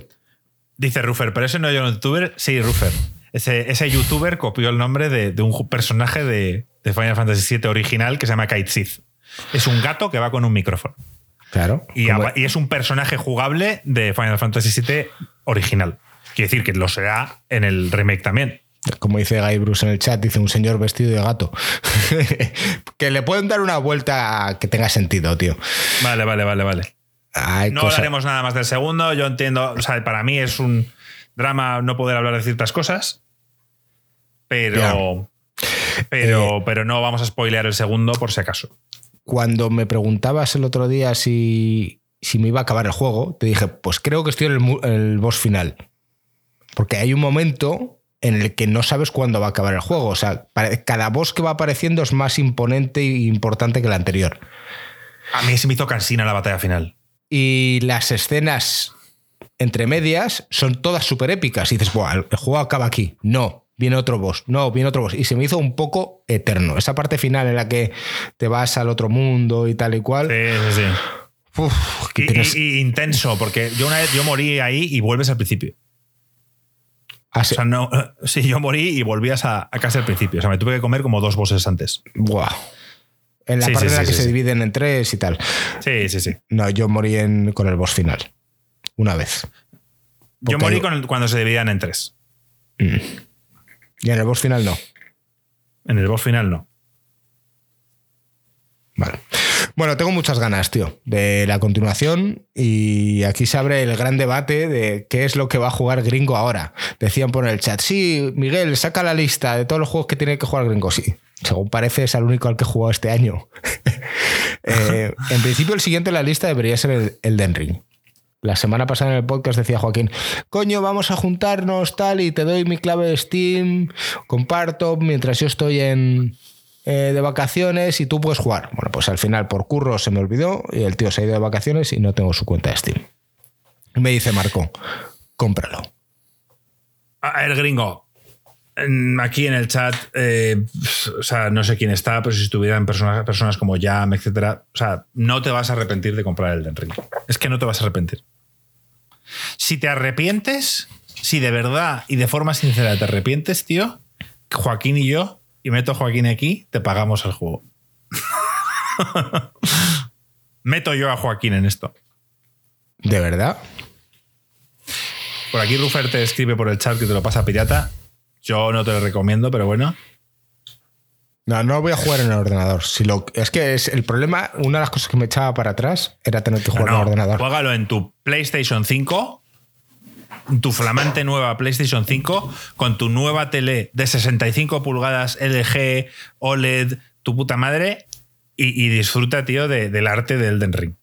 Dice Ruffer, pero ese no es un youtuber. Sí, Ruffer. Ese, ese youtuber copió el nombre de, un personaje de, de, Final Fantasy VII original que se llama Kite Sith. Es un gato que va con un micrófono. Claro. Y, es un personaje jugable de Final Fantasy VII original. Quiere decir que lo será en el remake también. Como dice Guy Bruce en el chat, dice un señor vestido de gato. (laughs) que le pueden dar una vuelta que tenga sentido, tío. Vale, vale, vale, vale. no hablaremos nada más del segundo. Yo entiendo, o sea, para mí es un drama no poder hablar de ciertas cosas. Pero. Pero, eh, pero no vamos a spoilear el segundo por si acaso cuando me preguntabas el otro día si, me iba a acabar el juego, te dije, pues creo que estoy en el, boss final. Porque hay un momento en el que no sabes cuándo va a acabar el juego. O sea, cada boss que va apareciendo es más imponente e importante que el anterior. A mí se me hizo cansina la batalla final. Y las escenas entre medias son todas súper épicas. Y dices, Buah, el juego acaba aquí. No, viene otro boss, no, viene otro boss. Y se me hizo un poco eterno. Esa parte final en la que te vas al otro mundo y tal y cual. Sí, sí, sí. y, intenso, porque yo una vez yo morí ahí y vuelves al principio. ¿Ah, o sea, no, sí, yo morí y volvías a, a, casa al principio. O sea, me tuve que comer como dos bosses antes. Buah. En la parte en la que se dividen en tres y tal. Sí, sí, sí. No, yo morí en, con el boss final. Una vez. yo morí cuando se dividían en tres. Mm. Y en el boss final no. En el boss final no. Vale. Bueno, tengo muchas ganas, tío, de la continuación y aquí se abre el gran debate de qué es lo que va a jugar Gringo ahora. Decían por el chat, sí, Miguel, saca la lista de todos los juegos que tiene que jugar Gringo. Sí, según parece es el único al que he jugado este año. (laughs) Eh, en principio el siguiente en la lista debería ser el, el Ring. La semana pasada en el podcast decía Joaquín, coño, vamos a juntarnos tal y te doy mi clave de Steam, comparto mientras yo estoy en, eh, de vacaciones y tú puedes jugar. Bueno, pues al final por curro se me olvidó y el tío se ha ido de vacaciones y no tengo su cuenta de Steam. me dice Marco, cómpralo. Ver, gringo, aquí en el chat, eh, o sea, no sé quién está, pero si estuvieran personas, personas como Jam, etcétera, o sea, no te vas a arrepentir de comprar el Den. Es que no te vas a arrepentir. Si te arrepientes, si de verdad y de forma sincera te arrepientes, tío, Joaquín y yo, y meto a Joaquín aquí, te pagamos el juego. (laughs) meto yo a Joaquín en esto. ¿De verdad? Por aquí Rufer te escribe por el chat que te lo pasa pirata. Yo no te lo recomiendo, pero bueno. No, no voy a jugar en el ordenador. Si lo, es que es el problema, una de las cosas que me echaba para atrás era tener que jugar en el ordenador. Juégalo en tu PlayStation 5, tu flamante nueva PlayStation 5, con tu nueva tele de 65 pulgadas LG, OLED, tu puta madre, y, disfruta, tío, del arte del Den Ring.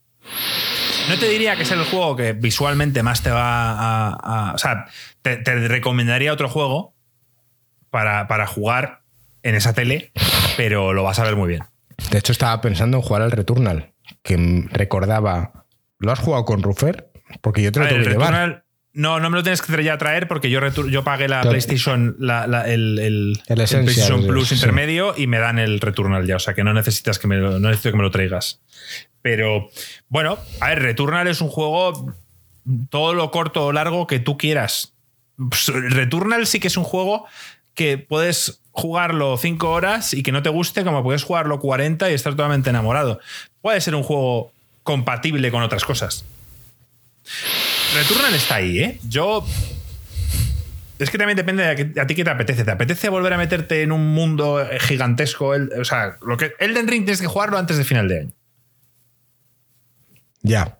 No te diría que es el juego que visualmente más te va a, O sea, te, te recomendaría otro juego para, para jugar en esa tele, pero lo vas a ver muy bien. De hecho, estaba pensando en jugar al Returnal, que recordaba. ¿Lo has jugado con Rufer? Porque yo te lo ver, tengo que llevar. No, no me lo tienes que ya traer porque yo, pagué la. PlayStation, la- la- el, el- El el Essential, PlayStation Plus sí. intermedio y me dan el Returnal ya. O sea que no necesitas que me lo, no necesito que me lo traigas. Pero bueno, a ver, Returnal es un juego todo lo corto o largo que tú quieras. Pues, Returnal sí que es un juego que puedes jugarlo 5 horas y que no te guste, como puedes jugarlo 40 y estar totalmente enamorado. Puede ser un juego compatible con otras cosas. Returnal está ahí, ¿eh? Yo. Es que también depende de a, ti qué te apetece. ¿Te apetece volver a meterte en un mundo gigantesco? El- o sea, lo que, Elden Ring tienes que jugarlo antes de final de año Ya.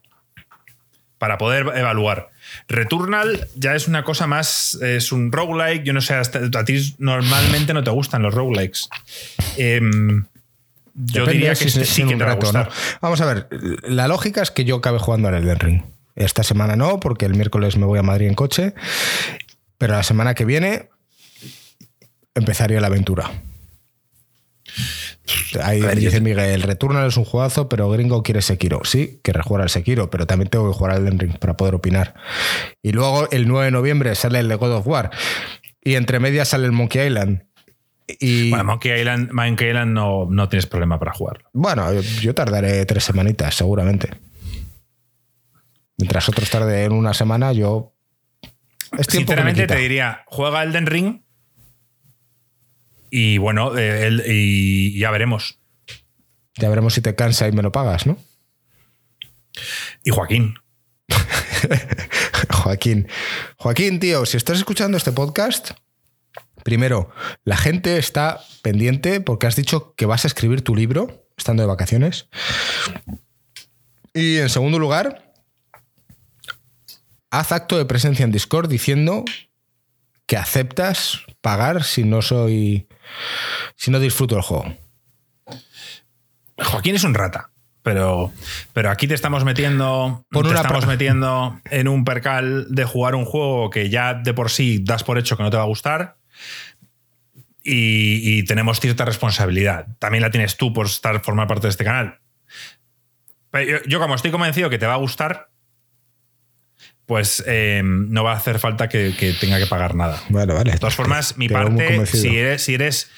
para poder evaluar. Returnal ya es una cosa más. Es un roguelike. Yo no sé, hasta- a ti normalmente no te gustan los roguelikes. Em, yo Depende diría que es- este sí que te va a ¿no? Vamos a ver, la lógica es que yo acabe jugando al Elden Ring. Esta semana no, porque el miércoles me voy a Madrid en coche. Pero la semana que viene empezaría la aventura. Ahí ver, dice te- Miguel, el Returnal es un juegazo, pero Gringo quiere Sekiro. Sí, quiere jugar al Sekiro, pero también tengo que jugar al Elden Ring para poder opinar. Y luego el 9 de noviembre sale el de God of War. Y entre medias sale el Monkey Island. Y Bueno, Monkey Island, Monkey Island no, no tienes problema para jugarlo. bueno, yo- yo tardaré tres semanitas, seguramente. Mientras otros tarden una semana, yo. Es Sinceramente te diría, juega Elden Ring y bueno, eh, el- y ya veremos. Ya veremos si te cansa y me lo pagas, ¿no? Y Joaquín, (laughs) Joaquín. Joaquín, tío, si estás escuchando este podcast, primero, la gente está pendiente porque has dicho que vas a escribir tu libro estando de vacaciones. Y en segundo lugar, haz acto de presencia en Discord diciendo que aceptas pagar si no soy. si no disfruto el juego. Joaquín es un rata. Pero, pero aquí te estamos metiendo. Por te una estamos metiendo en un percal de jugar un juego que ya de por sí das por hecho que no te va a gustar. Y, y tenemos cierta responsabilidad. También la tienes tú por estar formar parte de este canal. Pero yo, yo como estoy convencido que te va a gustar, pues eh, no va a hacer falta que, que tenga que pagar nada. Vale, vale. De todas formas, mi Te parte, si eres, si, eres,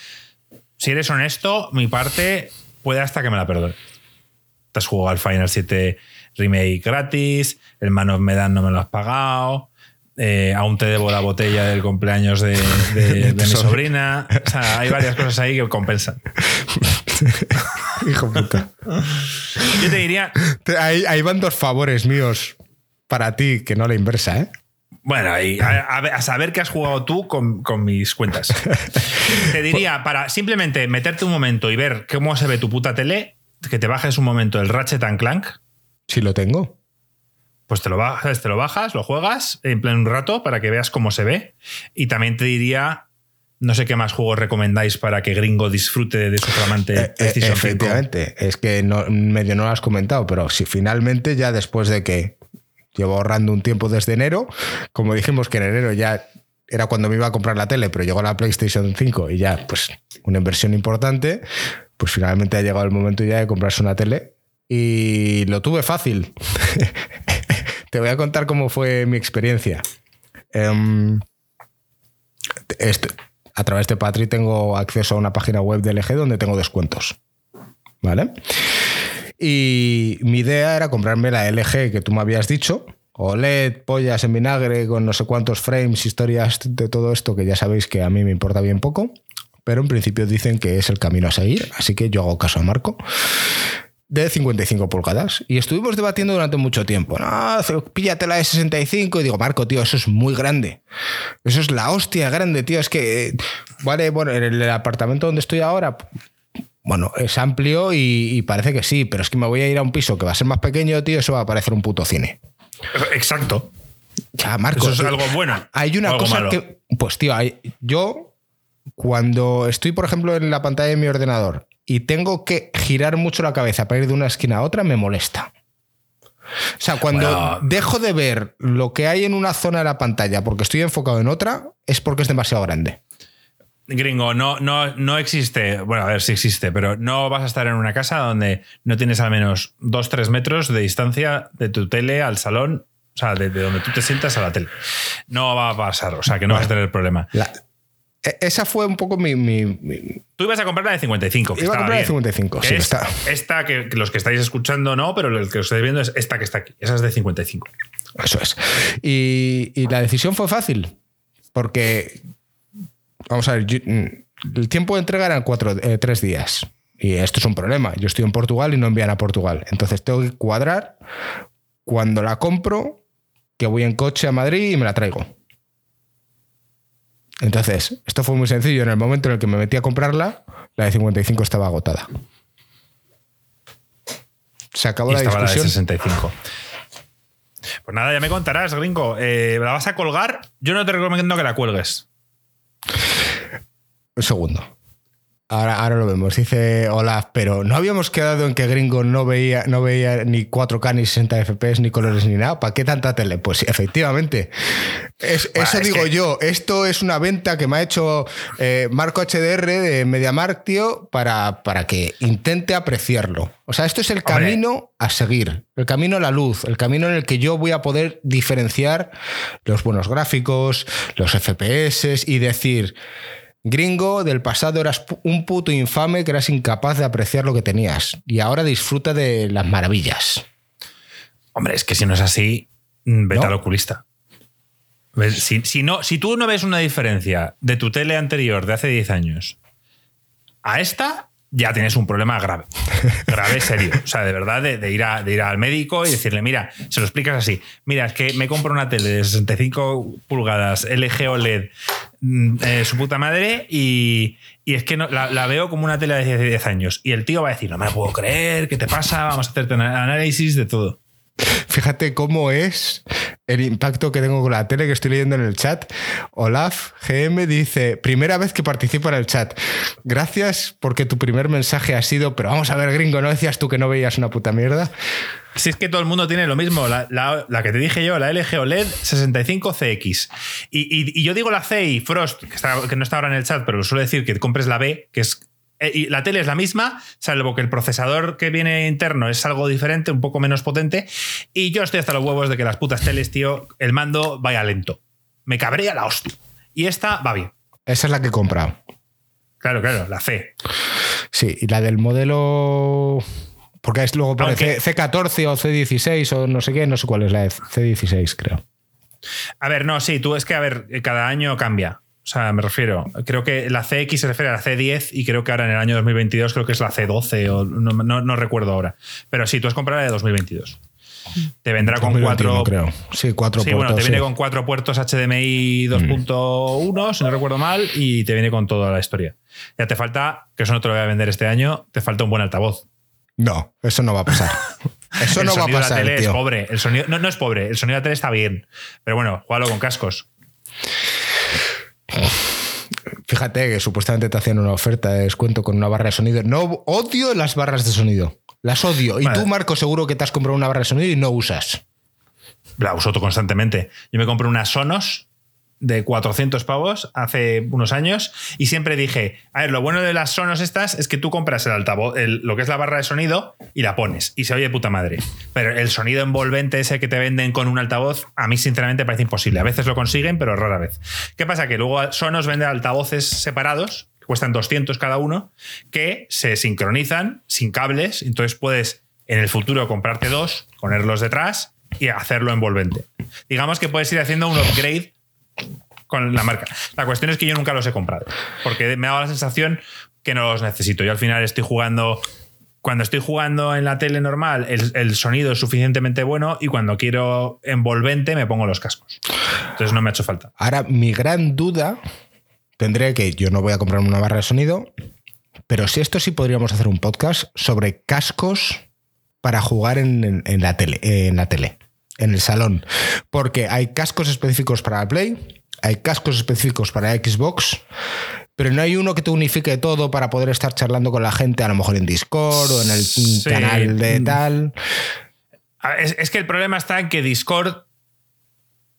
si eres honesto, mi parte puede hasta que me la perdone. Te has jugado al Final 7 Remake gratis, el Man of Medan no me lo has pagado, eh, aún te debo la botella del cumpleaños de, de- (laughs) de mi sobrina. O sea, hay varias cosas ahí que compensan. (laughs) Hijo puta. Yo te diría, Ahí, ahí van dos favores míos para ti, que no la inversa, ¿eh? Bueno, y a, saber qué has jugado tú con, con mis cuentas. (laughs) Te diría, para simplemente meterte un momento y ver cómo se ve tu puta tele, que te bajes un momento el Ratchet and Clank, Si lo tengo. pues te lo bajas, te lo bajas, lo juegas en plan un rato para que veas cómo se ve. Y también te diría, no sé qué más juegos recomendáis para que Gringo disfrute de su flamante Eh, eh, PlayStation 5. efectivamente. Es que no, medio no lo has comentado, pero si finalmente ya después de que llevo ahorrando un tiempo desde enero, como dijimos que en enero ya era cuando me iba a comprar la tele, pero llegó la PlayStation 5 y ya, pues, una inversión importante, pues finalmente ha llegado el momento ya de comprarse una tele y lo tuve fácil. (laughs) Te voy a contar cómo fue mi experiencia. Em, este- a través de Patri tengo acceso a una página web de LG donde tengo descuentos. ¿Vale? Y mi idea era comprarme la LG que tú me habías dicho. OLED, pollas en vinagre, con no sé cuántos frames, historias de todo esto, que ya sabéis que a mí me importa bien poco. Pero en principio dicen que es el camino a seguir, así que yo hago caso a Marco. De 55 pulgadas. Y estuvimos debatiendo durante mucho tiempo. No, píllate la de 65. Y digo, Marco, tío, eso es muy grande. Eso es la hostia grande, tío. Es que, eh, vale, bueno, en el apartamento donde estoy ahora, bueno, es amplio y, y parece que sí, pero es que me voy a ir a un piso que va a ser más pequeño, tío, eso va a parecer un puto cine. Exacto. Ya, Marco. Eso es algo bueno. Hay una cosa malo. que. Pues, tío, hay- yo, cuando estoy, por ejemplo, en la pantalla de mi ordenador y tengo que girar mucho la cabeza para ir de una esquina a otra, me molesta. O sea, cuando dejo de ver lo que hay en una zona de la pantalla porque estoy enfocado en otra, es porque es demasiado grande. Gringo, no, no, no existe, bueno, a ver si existe, pero no vas a estar en una casa donde no tienes al menos 2-3 metros de distancia de tu tele al salón, o sea, de, donde tú te sientas a la tele. No va a pasar, o sea, que no vas a tener problema. E, esa fue un poco mi, Tú ibas a comprar la de 55. Que Iba a comprar la de 55, sí, está. Esta que, los que estáis escuchando no, pero el que os estáis viendo es esta que está aquí. Esa es de 55. Eso es. Y, y la decisión fue fácil, porque Vamos a ver, mm, el tiempo de entrega eran cuatro, eh, tres días. Y esto es un problema. Yo estoy en Portugal y no envían a Portugal. Entonces tengo que cuadrar cuando la compro, que voy en coche a Madrid y me la traigo. Entonces, esto fue muy sencillo. En el momento en el que me metí a comprarla, la de 55 estaba agotada. Se acabó la discusión. La de 65. Pues nada, ya me contarás, gringo. Eh, ¿La vas a colgar? Yo no te recomiendo que la cuelgues. Un segundo. Ahora, ahora lo vemos. Dice Olaf, pero no habíamos quedado en que Gringo no veía, no veía ni 4K, ni 60 FPS, ni colores, ni nada. ¿Para qué tanta tele? Pues efectivamente. eso digo yo. Esto es una venta que me ha hecho eh, Marco HDR de MediaMarkt, tío, para, para que intente apreciarlo. O sea, esto es el camino a seguir, el camino a la luz, el camino en el que yo voy a poder diferenciar los buenos gráficos, los FPS y decir Gringo, del pasado eras un puto infame que eras incapaz de apreciar lo que tenías y ahora disfruta de las maravillas. Hombre, es que si no es así, mm, vete al oculista. Si, no, si tú no ves una diferencia de tu tele anterior de hace 10 años a esta, ya tienes un problema grave. Grave, serio. O sea, de verdad, de, ir a, de ir al médico y decirle, mira, se lo explicas así. Mira, es que me compro una tele de 65 pulgadas LG OLED, mm, eh, su puta madre, y, es que no, la, veo como una tele de 10 años. Y el tío va a decir, no me puedo creer, ¿qué te pasa? Vamos a hacerte un análisis de todo. Fíjate cómo es el impacto que tengo con la tele que estoy leyendo en el chat. Olaf GM dice, primera vez que participo en el chat. Gracias porque tu primer mensaje ha sido, pero vamos a ver, gringo, ¿no decías tú que no veías una puta mierda? Si es que todo el mundo tiene lo mismo, la, que te dije yo, la LG OLED 65CX. Y, y, yo digo la C y Frost, que, no está ahora en el chat, pero lo suelo decir que compres la B, que es y la tele es la misma, salvo que el procesador que viene interno es algo diferente, un poco menos potente. Y yo estoy hasta los huevos de que las putas teles, tío, el mando vaya lento. Me cabrea la hostia. Y esta va bien. Esa es la que he comprado. Claro, claro, la C. Sí, y la del modelo. Porque es luego pone C14 o C16 o no sé qué, no sé cuál es la de C16, creo. A ver, no, sí, tú es que, a ver, cada año cambia. O sea, me refiero, creo que la CX se refiere a la C10 y creo que ahora en el año 2022 creo que es la C12 o no, recuerdo ahora. Pero sí, tú has comprado la de 2022. Te vendrá con cuatro. Creo. Sí, cuatro sí, Bueno, te viene con cuatro puertos HDMI 2.1, mm. si no recuerdo mal, y te viene con toda la historia. Ya te falta, que eso no te lo voy a vender este año, te falta un buen altavoz. No, eso no va a pasar. (laughs) Eso no va a pasar. La tele es pobre. El sonido, no, no es pobre. El sonido de la tele está bien. Pero bueno, jugalo con cascos. Fíjate que supuestamente te hacían una oferta de descuento con una barra de sonido. No odio las barras de sonido. Las odio. Y tú, Marco, seguro que te has comprado una barra de sonido y no usas. La uso constantemente. Yo me compré una Sonos de 400 pavos hace unos años y siempre dije, a ver, lo bueno de las Sonos estas es que tú compras el altavoz, lo que es la barra de sonido y la pones y se oye puta madre. Pero el sonido envolvente ese que te venden con un altavoz, a mí sinceramente parece imposible. A veces lo consiguen, pero rara vez. ¿Qué pasa? Que luego Sonos vende altavoces separados, que cuestan 200 cada uno, que se sincronizan sin cables, entonces puedes en el futuro comprarte dos, ponerlos detrás y hacerlo envolvente. Digamos que puedes ir haciendo un upgrade con la marca. La cuestión es que yo nunca los he comprado, porque me ha dado la sensación que no los necesito. Yo al final estoy jugando cuando estoy jugando en la tele normal, el, sonido es suficientemente bueno y cuando quiero envolvente me pongo los cascos. Entonces no me ha hecho falta. Ahora, mi gran duda, tendré que yo no voy a comprar una barra de sonido, pero si esto sí podríamos hacer un podcast sobre cascos para jugar. En la tele en el salón. Porque hay cascos específicos para Play, hay cascos específicos para Xbox, pero no hay uno que te unifique todo para poder estar charlando con la gente, a lo mejor en Discord o en el canal de tal. Es, es que el problema está en que Discord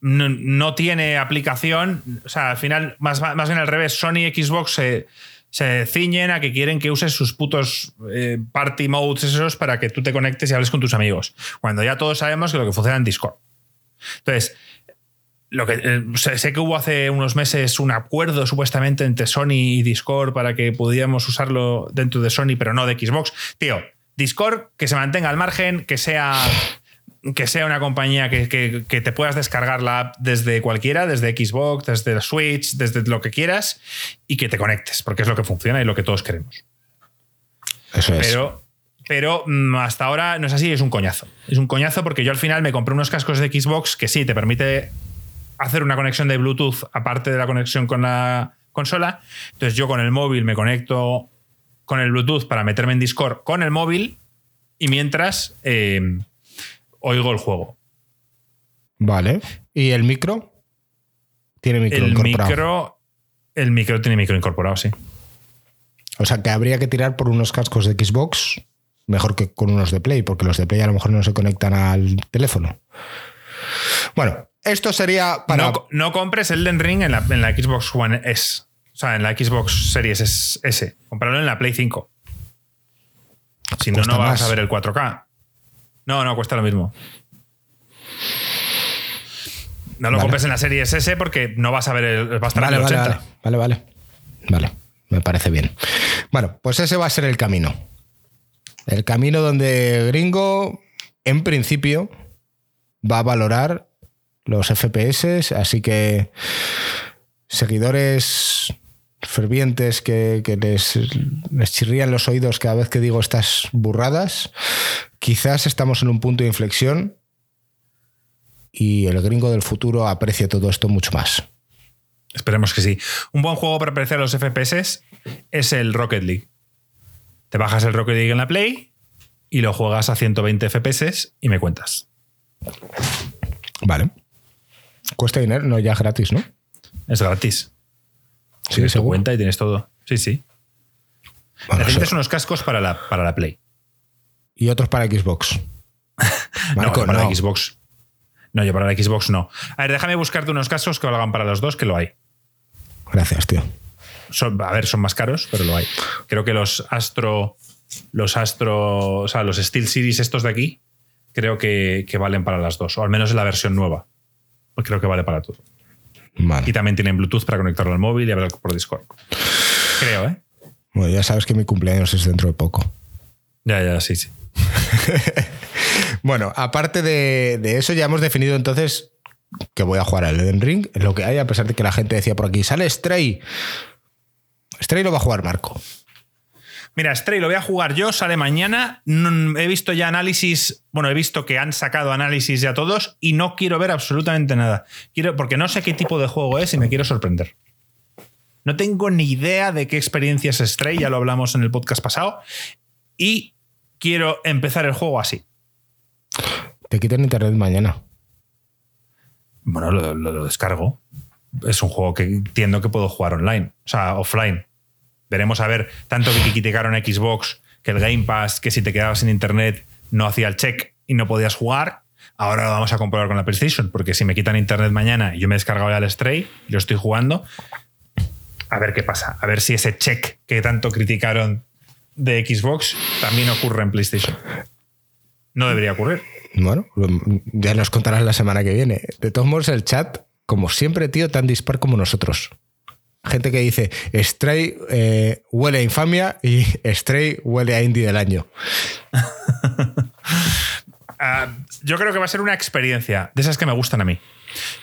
no, no tiene aplicación. O sea, al final, más, más bien al revés, Sony y Xbox se, se ciñen a que quieren que uses sus putos eh, party modes esos para que tú te conectes y hables con tus amigos. Cuando ya todos sabemos que lo que funciona en Discord. Entonces, lo que eh, sé, que hubo hace unos meses un acuerdo supuestamente entre Sony y Discord para que pudiéramos usarlo dentro de Sony, pero no de Xbox. Tío, Discord que se mantenga al margen, que sea que sea una compañía que, que- que te puedas descargar la app desde cualquiera, desde Xbox, desde la Switch, desde lo que quieras, y que te conectes, porque es lo que funciona y lo que todos queremos. Eso es. Pero, pero mm, hasta ahora no es así, es un coñazo. Es un coñazo porque yo al final me compré unos cascos de Xbox que sí, te permite hacer una conexión de Bluetooth aparte de la conexión con la consola. Entonces yo con el móvil me conecto con el Bluetooth para meterme en Discord con el móvil y mientras eh, oigo el juego. Vale. ¿Y el micro? Tiene micro el incorporado. micro, el micro tiene micro incorporado, sí. O sea que habría que tirar por unos cascos de Xbox mejor que con unos de Play, porque los de Play a lo mejor no se conectan al teléfono. Bueno, esto sería para. No, no compres Elden Ring en la, en la Xbox One S. O sea, en la Xbox Series S. Comprarlo en la Play 5. Si no, no vas más. a ver el 4K. No, no, cuesta lo mismo. No lo Vale. compres en la Series S porque no vas a ver el. Va a estar Vale, en el vale, 80. vale, vale, vale. Vale, me parece bien. Bueno, pues ese va a ser el camino. El camino donde Gringo, en principio, va a valorar los FPS, así que seguidores fervientes que, que les, les chirrían los oídos cada vez que digo estas burradas, quizás estamos en un punto de inflexión y el gringo del futuro aprecia todo esto mucho más. Esperemos que sí. Un buen juego para apreciar los FPS es el Rocket League. Te bajas el Rocket League en la Play y lo juegas a 120 FPS y me cuentas. Vale. Cuesta dinero, no, ya es gratis, ¿no? Es gratis. Sí, seguro. cuenta y tienes todo. Sí, sí. Bueno, Necesitas unos cascos para la, para la Play. Y otros para Xbox. (laughs) Marco, no, para no. Xbox. No, yo para la Xbox no. A ver, déjame buscarte unos cascos que valgan para los dos, que lo hay. Gracias, tío. Son, a ver, son más caros, pero lo hay. Creo que los Astro. Los Astro. O sea, los Steel Series estos de aquí. Creo que, que valen para las dos. O al menos en la versión nueva. Pues creo que vale para todo. Vale. Y también tienen Bluetooth para conectarlo al móvil y hablar por Discord. Creo, ¿eh? Bueno, ya sabes que mi cumpleaños es dentro de poco. Ya, ya, sí, sí. (laughs) Bueno, aparte de, eso, ya hemos definido entonces que voy a jugar al Elden Ring. Lo que hay, a pesar de que la gente decía por aquí, sale Stray. Stray lo va a jugar Marco. Mira, Stray lo voy a jugar yo, sale mañana. No- he visto ya análisis, bueno, he visto que han sacado análisis ya todos y no quiero ver absolutamente nada. Quiero, porque no sé qué tipo de juego es y me quiero sorprender. No tengo ni idea de qué experiencia es Stray, ya lo hablamos en el podcast pasado. Y quiero empezar el juego así. Te quitan internet mañana. Bueno, lo, lo- lo descargo. Es un juego que entiendo que puedo jugar online, o sea, offline. Veremos a ver, tanto que criticaron Xbox, que el Game Pass, que si te quedabas sin internet no hacía el check y no podías jugar. Ahora lo vamos a comprobar con la PlayStation, porque si me quitan internet mañana y yo me he descargado ya el Stray y lo estoy jugando, a ver qué pasa. A ver si ese check que tanto criticaron de Xbox también ocurre en PlayStation. No debería ocurrir. Bueno, ya nos contarás la semana que viene. De todos modos, el chat, como siempre, tío, tan dispar como nosotros. Gente que dice, Stray eh, huele a infamia y (laughs) Stray huele a indie del año. (laughs) Ah, yo creo que va a ser una experiencia de esas que me gustan a mí.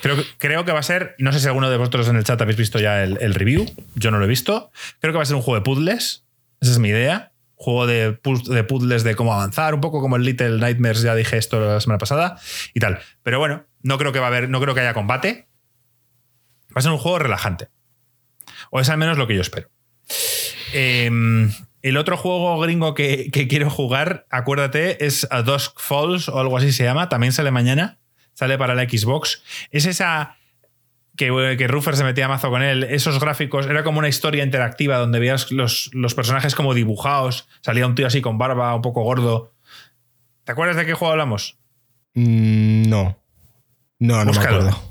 Creo, que- creo que va a ser, no sé si alguno de vosotros en el chat habéis visto ya el, el review, yo no lo he visto. Creo que va a ser un juego de puzzles, esa es mi idea. Juego de, puz- de puzzles de cómo avanzar, un poco como el Little Nightmares, ya dije esto la semana pasada y tal. Pero bueno, no creo que va a haber, no creo que haya combate. Va a ser un juego relajante. O es al menos lo que yo espero. Em, el otro juego gringo que, que quiero jugar, acuérdate, es A Dusk Falls o algo así se llama. También sale mañana. Sale para la Xbox. Es esa que, que Ruffer se metía mazo con él. Esos gráficos, era como una historia interactiva donde veías los, los personajes como dibujados. Salía un tío así con barba, un poco gordo. ¿Te acuerdas de qué juego hablamos? Mm, no. No, no me Búscalo. acuerdo.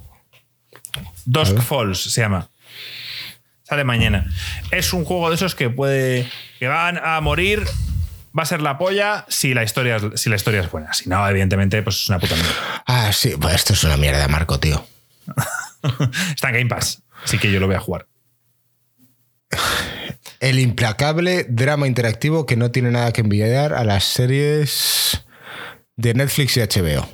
Dusk A. Falls se llama. Sale mañana. Es un juego de esos que puede. que van a morir. Va a ser la polla si la historia si la historia es buena. Si no, evidentemente, pues es una puta mierda. Ah, sí, pues esto es una mierda, Marco, tío. (laughs) Está en Game Pass. Así que yo lo voy a jugar. El implacable drama interactivo que no tiene nada que envidiar a las series de Netflix y HBO.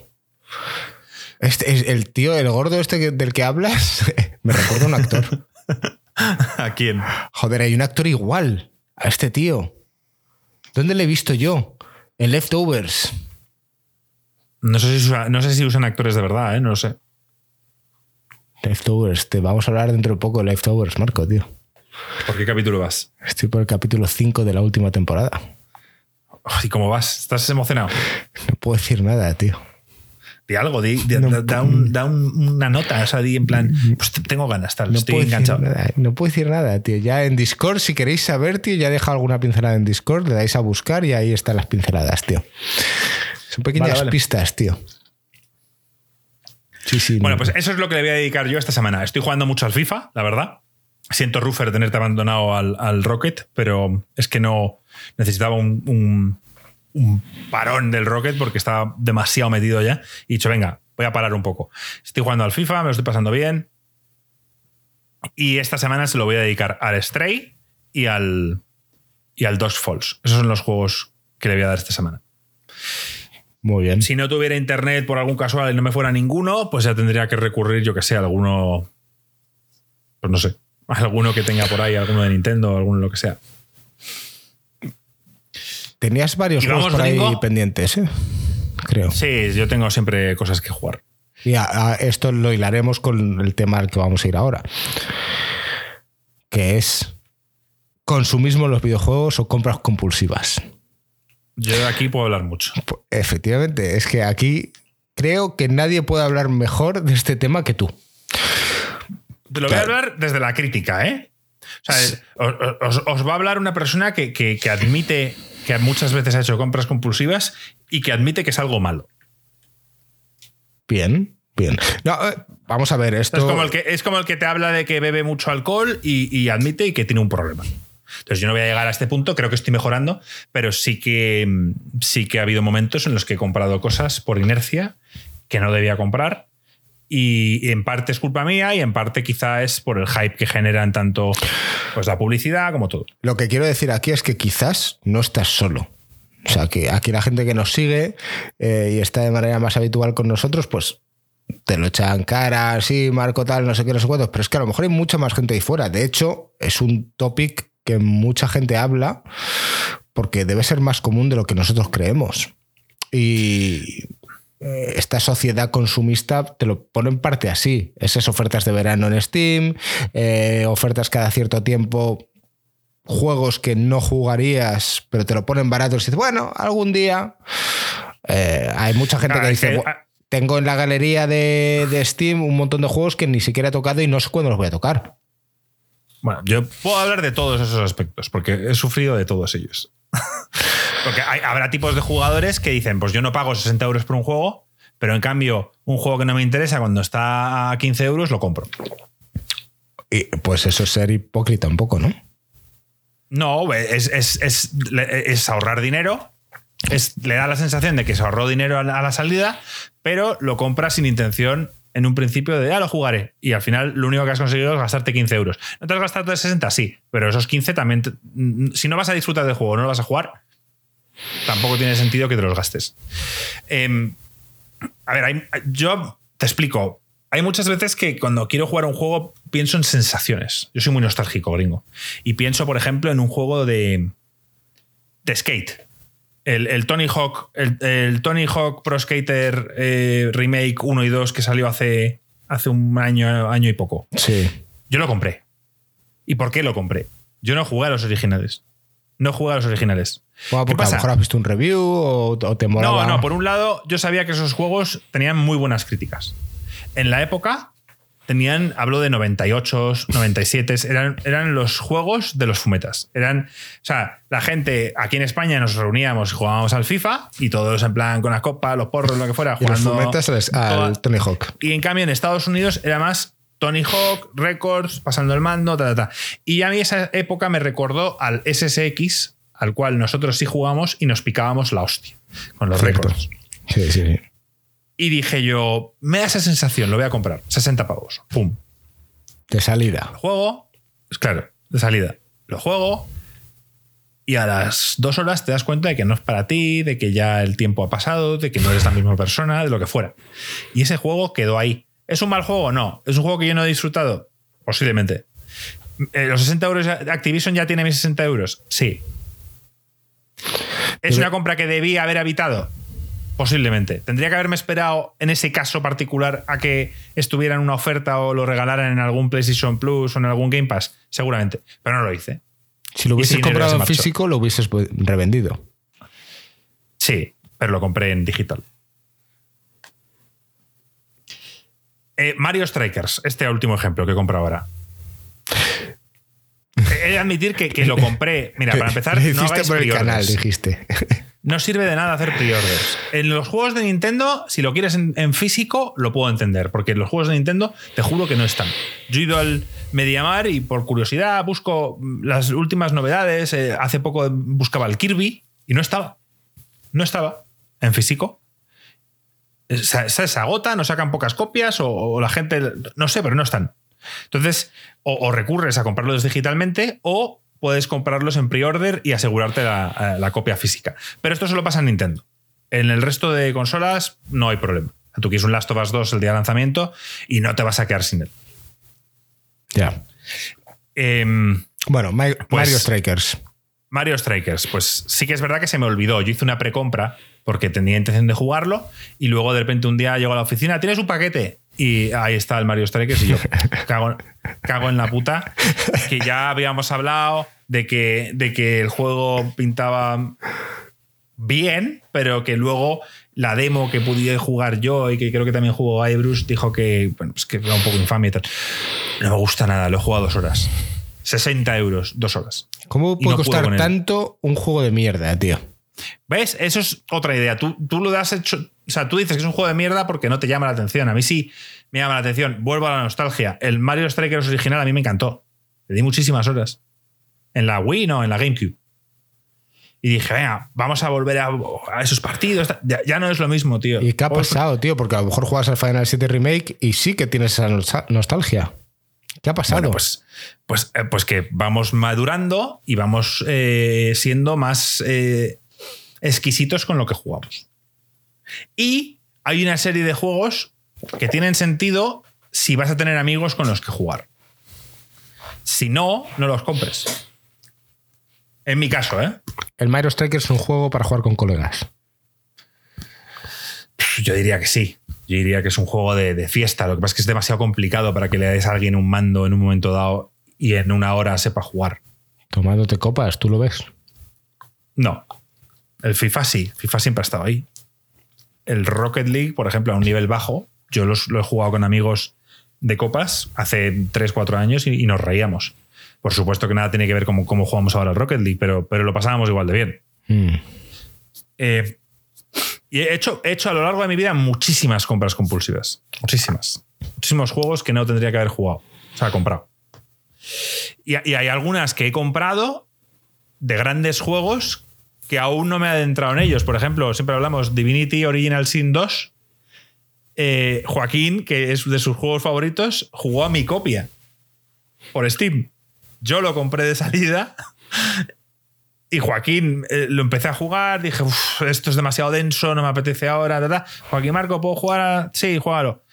Este, es el tío, el gordo este que- del que hablas, (laughs) me recuerda a un actor. (laughs) ¿A quién? Joder, hay un actor igual a este tío. ¿Dónde le he visto yo? En Leftovers. No sé si, usa- no sé si usan actores de verdad, ¿eh? No lo sé. Leftovers, te vamos a hablar dentro de poco de Leftovers, Marco, tío. ¿Por qué capítulo vas? Estoy por el capítulo 5 de la última temporada. ¿Y cómo vas? ¿Estás emocionado? No puedo decir nada, tío. Di algo, di, di- No da, da un- da un- una nota, o sea, di en plan, pues te- tengo ganas, tal, No estoy enganchado. nada, no puedo decir nada, tío. Ya en Discord, si queréis saber, tío, ya he dejado alguna pincelada en Discord, le dais a buscar y ahí están las pinceladas, tío. Son pequeñas Vale, vale. pistas, tío. Sí, sí. Bueno, no. pues eso es lo que le voy a dedicar yo esta semana. Estoy jugando mucho al FIFA, la verdad. Siento, Ruffer, tenerte abandonado al, al Rocket, pero es que no necesitaba un, un- un parón del Rocket porque estaba demasiado metido ya. Y he dicho, venga, voy a parar un poco. Estoy jugando al FIFA, me lo estoy pasando bien. Y esta semana se lo voy a dedicar al Stray y al, y al Dos Falls. Esos son los juegos que le voy a dar esta semana. Muy bien. Si no tuviera internet por algún casual y no me fuera ninguno, pues ya tendría que recurrir, yo que sé, a alguno. Pues no sé. a Alguno que tenga por ahí, alguno de Nintendo, alguno lo que sea. Tenías varios ¿Y juegos por ahí pendientes, ¿eh? Creo. Sí, yo tengo siempre cosas que jugar. Y a- a esto lo hilaremos con el tema al que vamos a ir ahora. Que es consumismo en los videojuegos o compras compulsivas. Yo de aquí puedo hablar mucho. Pues, Efectivamente, es que aquí creo que nadie puede hablar mejor de este tema que tú. Te lo voy a hablar desde la crítica, ¿eh? O sea, os, va a hablar una persona que, que- que admite que muchas veces ha hecho compras compulsivas y que admite que es algo malo. Bien, bien. No, eh, vamos a ver, esto. Es como, el que, es como el que te habla de que bebe mucho alcohol y, y admite que tiene un problema. Entonces yo no voy a llegar a este punto, creo que estoy mejorando, pero sí que, sí que ha habido momentos en los que he comprado cosas por inercia que no debía comprar. Y en parte es culpa mía y en parte quizá es por el hype que generan tanto pues, la publicidad como todo. Lo que quiero decir aquí es que quizás no estás solo. O sea, que aquí la gente que nos sigue eh, y está de manera más habitual con nosotros, pues te lo echan cara, sí, Marco tal, no sé qué, no sé cuántos, pero es que a lo mejor hay mucha más gente ahí fuera. De hecho, es un topic que mucha gente habla porque debe ser más común de lo que nosotros creemos. Y eh, esta sociedad consumista te lo pone en parte así. Esas ofertas de verano en Steam, eh, ofertas cada cierto tiempo, juegos que no jugarías, pero te lo ponen baratos y dices, bueno, algún día. Eh, hay mucha gente que dice, "Bu- tengo en la galería de, de Steam un montón de juegos que ni siquiera he tocado y no sé cuándo los voy a tocar. Bueno, yo puedo hablar de todos esos aspectos, porque he sufrido de todos ellos. (laughs) porque hay- habrá tipos de jugadores que dicen, pues yo no pago 60 euros por un juego, pero en cambio, un juego que no me interesa cuando está a 15 euros, lo compro. Y pues eso es ser hipócrita un poco, ¿no? No, es, es- es- es ahorrar dinero. Es, le da la sensación de que se ahorró dinero a la, a la salida, pero lo compras sin intención en un principio de, ah, lo jugaré. Y al final lo único que has conseguido es gastarte 15 euros. ¿No te has gastado de 60? Sí, pero esos 15 también... mm, si no vas a disfrutar del juego, no lo vas a jugar, tampoco tiene sentido que te los gastes. Em, a ver, hay- yo te explico. Hay muchas veces que cuando quiero jugar un juego pienso en sensaciones. Yo soy muy nostálgico, gringo. Y pienso, por ejemplo, en un juego de, de skate. El, el Tony Hawk, el, el Tony Hawk Pro Skater eh, Remake 1 y 2 que salió hace, hace un año, año y poco. Sí. Yo lo compré. ¿Y por qué lo compré? Yo no jugué a los originales. No jugué a los originales. Bueno, ¿Qué porque a lo mejor has visto un review o, o te molaba. No, no, por un lado, yo sabía que esos juegos tenían muy buenas críticas. En la época, tenían, hablo de 98, 97, eran, eran los juegos de los fumetas. Eran, o sea, la gente aquí en España nos reuníamos, jugábamos al FIFA y todos en plan con la copa, los porros, lo que fuera, Y los jugando. fumetas al, Tony Hawk. Y en cambio en Estados Unidos era más Tony Hawk, Records, pasando el mando, ta, ta, ta. Y a mí esa época me recordó al SSX, al cual nosotros sí jugamos y nos picábamos la hostia con los récords. Sí, sí, sí. Y dije yo, me da esa sensación, lo voy a comprar. 60 pavos. Pum. De salida. Lo juego, es claro, de salida. Lo juego y a las dos horas te das cuenta de que no es para ti, de que ya el tiempo ha pasado, de que no eres la misma persona, de lo que fuera. Y ese juego quedó ahí. ¿Es un mal juego? No. ¿Es un juego que yo no he disfrutado? Posiblemente. Eh, ¿Los 60 euros de Activision ya tiene mis 60 euros? Sí. ¿Es una compra que debía haber evitado? Posiblemente. ¿Tendría que haberme esperado en ese caso particular a que estuviera en una oferta o lo regalaran en algún PlayStation Plus o en algún Game Pass? Seguramente. Pero no lo hice. Si lo hubieses comprado en físico, lo hubieses pu- revendido. Sí, pero lo compré en digital. Eh, Mario Strikers, este último ejemplo que he comprado ahora. (laughs) He de admitir que, que lo compré. Mira, para empezar, no hiciste hagáis por el canal, dijiste. No sirve de nada hacer pre-orders. En los juegos de Nintendo, si lo quieres en, físico, lo puedo entender, porque en los juegos de Nintendo te juro que no están. Yo he ido al Mediamar y por curiosidad busco las últimas novedades. Eh, hace poco buscaba el Kirby y no estaba. No estaba en físico. Eh, Se, se, agota, no sacan pocas copias o, la gente, no sé, pero no están. Entonces, o recurres a comprarlos digitalmente o puedes comprarlos en pre-order y asegurarte la, la, copia física. Pero esto solo pasa en Nintendo. En el resto de consolas no hay problema. Tú quieres un Last of Us 2 el día de lanzamiento y no te vas a quedar sin él. Ya. Eh, bueno, Mario, pues, Mario Strikers. Mario Strikers, pues sí que es verdad que se me olvidó. Yo hice una precompra porque tenía intención de jugarlo y luego de repente un día llego a la oficina, tienes un paquete y ahí está el Mario Strikers y yo (laughs) cago, cago en la puta. Que ya habíamos hablado de que, de que el juego pintaba bien, pero que luego la demo que pude jugar yo y que creo que también jugó Ibrus dijo que, bueno, pues que era un poco infame y tal. No me gusta nada, lo he jugado dos horas. 60 euros, dos horas. ¿Cómo puede no costar tanto un juego de mierda, tío? ¿Ves? Eso es otra idea. Tú, tú lo has hecho. O sea, tú dices que es un juego de mierda porque no te llama la atención. A mí sí me llama la atención. Vuelvo a la nostalgia. El Mario Strikers original a mí me encantó. Le di muchísimas horas. En la Wii, no, en la GameCube. Y dije, venga, vamos a volver a, a esos partidos. Ya, ya, no es lo mismo, tío. ¿Y qué ha pasado, tío? Porque a lo mejor juegas al Final 7 Remake y sí que tienes esa nostalgia. ¿Qué ha pasado? Bueno, pues, pues, eh, pues que vamos madurando y vamos eh, siendo más eh, exquisitos con lo que jugamos. Y hay una serie de juegos que tienen sentido si vas a tener amigos con los que jugar. Si no, no los compres. En mi caso, ¿eh? El Mario Strikers es un juego para jugar con colegas. Yo diría que sí. Yo diría que es un juego de, de, fiesta. Lo que pasa es que es demasiado complicado para que le des a alguien un mando en un momento dado y en una hora sepa jugar. Tomándote copas, ¿tú lo ves? No. El FIFA sí. FIFA siempre ha estado ahí. El Rocket League, por ejemplo, a un nivel bajo, yo los, lo he jugado con amigos de copas hace 3, 4 años y, y, nos reíamos. Por supuesto que nada tiene que ver con cómo jugamos ahora el Rocket League, pero, pero lo pasábamos igual de bien. Mm. Eh, y he hecho, he hecho a lo largo de mi vida muchísimas compras compulsivas. Muchísimas. Muchísimos juegos que no tendría que haber jugado. O sea, comprado. Y, y, hay algunas que he comprado de grandes juegos que aún no me he adentrado en ellos. Por ejemplo, siempre hablamos Divinity Original Sin 2. Eh, Joaquín, que es de sus juegos favoritos, jugó a mi copia por Steam. Yo lo compré de salida y Joaquín eh, lo empecé a jugar, dije, esto es demasiado denso, no me apetece ahora. Ta, ta. Joaquín Marco, ¿puedo jugar? A... Sí, juégalo.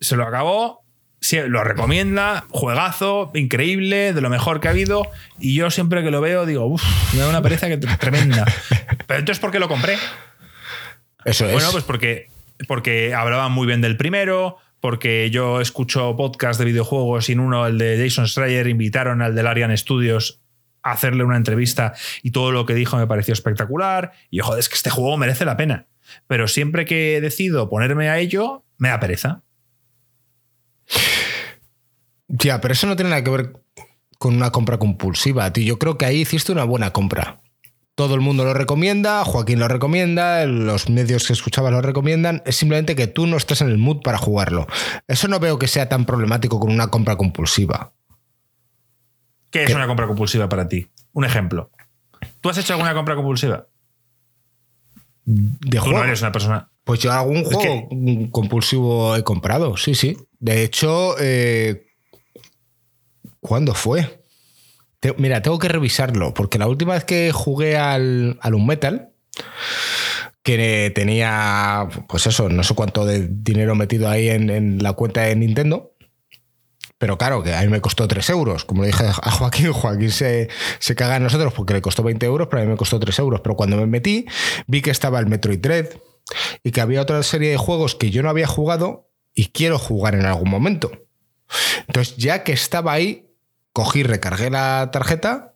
Se lo acabó, sí, lo recomienda, juegazo, increíble, de lo mejor que ha habido. Y yo siempre que lo veo digo, uff, me da una pereza que tremenda. (laughs) Pero entonces, ¿por qué lo compré? Eso es. Bueno, pues porque, porque hablaban muy bien del primero, porque yo escucho podcast de videojuegos y en uno, el de Jason Schreier, invitaron al del Arian Studios a hacerle una entrevista y todo lo que dijo me pareció espectacular. Y yo, joder, es que este juego merece la pena. Pero siempre que decido ponerme a ello, me da pereza. Ya, pero eso no tiene nada que ver con una compra compulsiva, tío. Yo creo que ahí hiciste una buena compra. Todo el mundo lo recomienda, Joaquín lo recomienda, los medios que escuchabas lo recomiendan. Es simplemente que tú no estás en el mood para jugarlo. Eso no veo que sea tan problemático con una compra compulsiva. ¿Qué es una compra compulsiva para ti? Un ejemplo. ¿Tú has hecho alguna compra compulsiva? De Tú juego. no eres una persona. Pues yo algún que- juego compulsivo he comprado, sí, sí. De hecho, eh, ¿cuándo fue? Mira, tengo que revisarlo, porque la última vez que jugué al, al Unmetal, que tenía, pues eso, no sé cuánto de dinero metido ahí en, en la cuenta de Nintendo, pero claro, que a mí me costó 3 euros. Como dije a Joaquín, (laughs) Joaquín se, se caga en nosotros porque le costó 20 euros, pero a mí me costó 3 euros. Pero cuando me metí, vi que estaba el Metroid Dread y que había otra serie de juegos que yo no había jugado y quiero jugar en algún momento. Entonces, ya que estaba ahí, cogí, recargué la tarjeta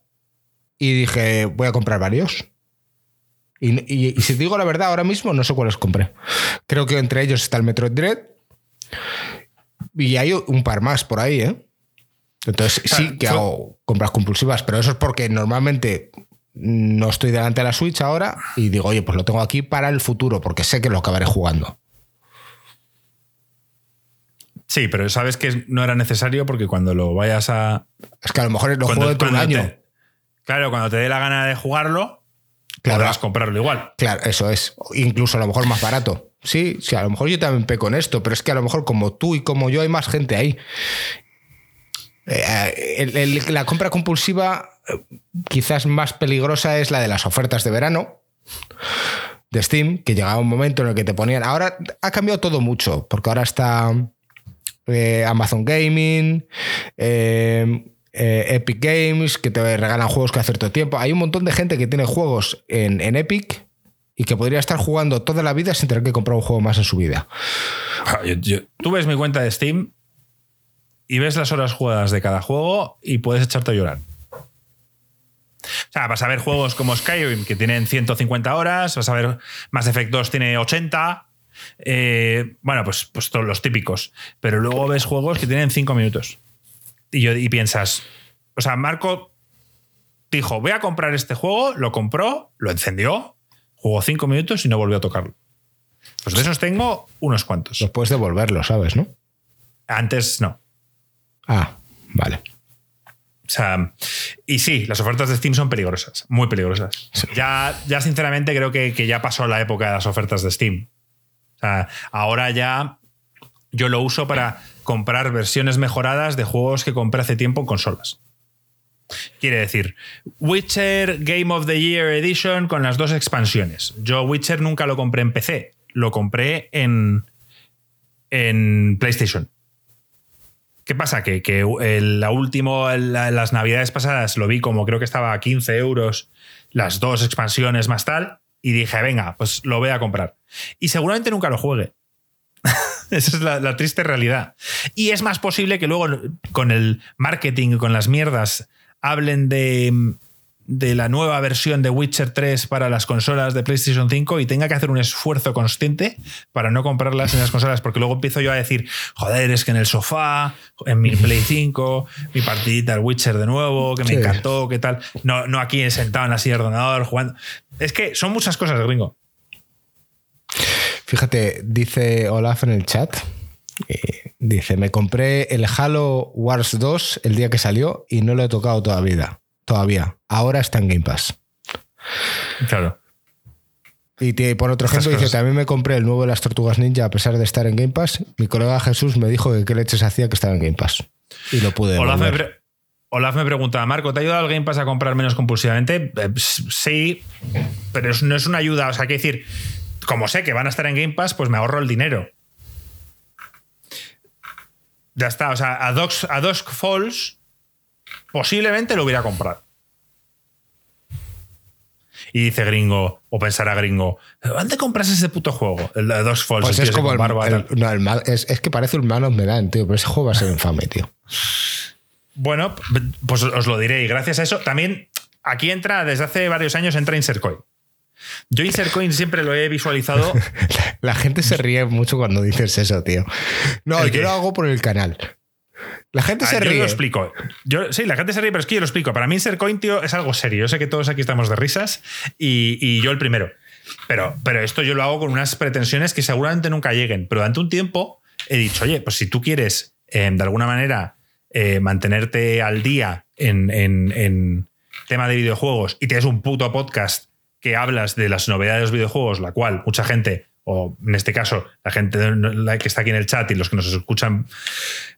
y dije, voy a comprar varios. Y, y- y si te digo la verdad, ahora mismo no sé cuáles compré. Creo que entre ellos está el Metroid Dread y hay un par más por ahí, ¿eh? Entonces sea, sí que fue- hago compras compulsivas, pero eso es porque normalmente no estoy delante de la Switch ahora y digo, oye, pues lo tengo aquí para el futuro, porque sé que lo acabaré jugando. Sí, pero sabes que no era necesario porque cuando lo vayas a. Es que a lo mejor lo cuando- juego de un cuando año. te- claro, cuando te dé la gana de jugarlo, Claro. podrás comprarlo igual. Claro, eso es. Incluso a lo mejor más barato. Sí, sí, a lo mejor yo también peco en esto, pero es que a lo mejor como tú y como yo hay más gente ahí. Eh, el- el- la compra compulsiva eh, quizás más peligrosa es la de las ofertas de verano de Steam, que llegaba un momento en el que te ponían... Ahora ha cambiado todo mucho, porque ahora está eh, Amazon Gaming, eh, eh, Epic Games, que te regalan juegos cada cierto tiempo. Hay un montón de gente que tiene juegos en, Epic y que podría estar jugando toda la vida sin tener que comprar un juego más en su vida. Ah, tú ves mi cuenta de Steam y ves las horas jugadas de cada juego y puedes echarte a llorar. O sea, vas a ver juegos como Skyrim que tienen 150 horas, vas a ver Mass Effect 2 tiene 80. Eh, bueno, pues, pues todos los típicos. Pero luego ves juegos que tienen 5 minutos. Y, yo, y piensas, o sea, Marco dijo, voy a comprar este juego, lo compró, lo encendió, jugó 5 minutos y no volvió a tocarlo. Pues de esos tengo unos cuantos. Los puedes devolverlo, ¿sabes? ¿No? Antes no. Ah, vale. O sea, y sí, las ofertas de Steam son peligrosas, muy peligrosas. Ya, ya sinceramente creo que, que ya pasó la época de las ofertas de Steam. Ahora ya yo lo uso para comprar versiones mejoradas de juegos que compré hace tiempo en consolas. Quiere decir, Witcher Game of the Year Edition con las dos expansiones. Yo Witcher nunca lo compré en PC, lo compré en, en PlayStation. ¿Qué pasa? Que, que la último, la- las navidades pasadas lo vi como creo que estaba a 15 euros las dos expansiones más tal y dije, venga, pues lo voy a comprar. Y seguramente nunca lo juegue. (laughs) Esa es la, la triste realidad. Y es más posible que luego con el marketing y con las mierdas hablen de, de la nueva versión de Witcher 3 para las consolas de PlayStation 5 y tenga que hacer un esfuerzo consciente para no comprarlas en las consolas, porque luego empiezo yo a decir, joder, es que en el sofá, en mi Play (laughs) 5, mi partidita al Witcher de nuevo, que me Sí. encantó, qué tal. No, no aquí sentado en la silla de ordenador jugando. Es que son muchas cosas, gringo. Fíjate, dice Olaf en el chat. eh, dice, me compré el Halo Wars 2 el día que salió y no lo he tocado todavía. Todavía. Ahora está en Game Pass. Claro. Y te, por otro ejemplo, dice, también me compré el nuevo de las Tortugas Ninja a pesar de estar en Game Pass. Mi colega Jesús me dijo que qué leches hacía que estaba en Game Pass. Y lo pude Olaf me, pre- Olaf me pregunta, Marco, ¿te ha ayudado el Game Pass a comprar menos compulsivamente? Eh, sí, pero es- no es una ayuda. O sea, que decir, como sé que van a estar en Game Pass, pues me ahorro el dinero. Ya está. O sea, a Dusk, a Falls posiblemente lo hubiera comprado. Y dice gringo, o pensará gringo, ¿dónde compras ese puto juego? El de Dusk Falls. Pues es como el, barba, el- tal. no, el mal- es, es que parece un Man of Medan, tío, pero ese juego va a ser infame, tío. Bueno, pues os lo diré. Y gracias a eso, también aquí entra, desde hace varios años, entra Insercoin. Yo Insercoin siempre lo he visualizado. (laughs) La gente se ríe mucho cuando dices eso, tío. No, ¿El yo qué? lo hago por el canal. La gente A se ver, Yo ríe. lo explico. Yo, sí, la gente se ríe, pero es que yo lo explico. Para mí, ser coin, tío, es algo serio. Yo sé que todos aquí estamos de risas y, y yo el primero. Pero, pero esto yo lo hago con unas pretensiones que seguramente nunca lleguen. Pero durante un tiempo he dicho, oye, pues si tú quieres eh, de alguna manera eh, mantenerte al día en, en- en tema de videojuegos y tienes un puto podcast que hablas de las novedades de los videojuegos, la cual mucha gente, o en este caso la gente que está aquí en el chat y los que nos escuchan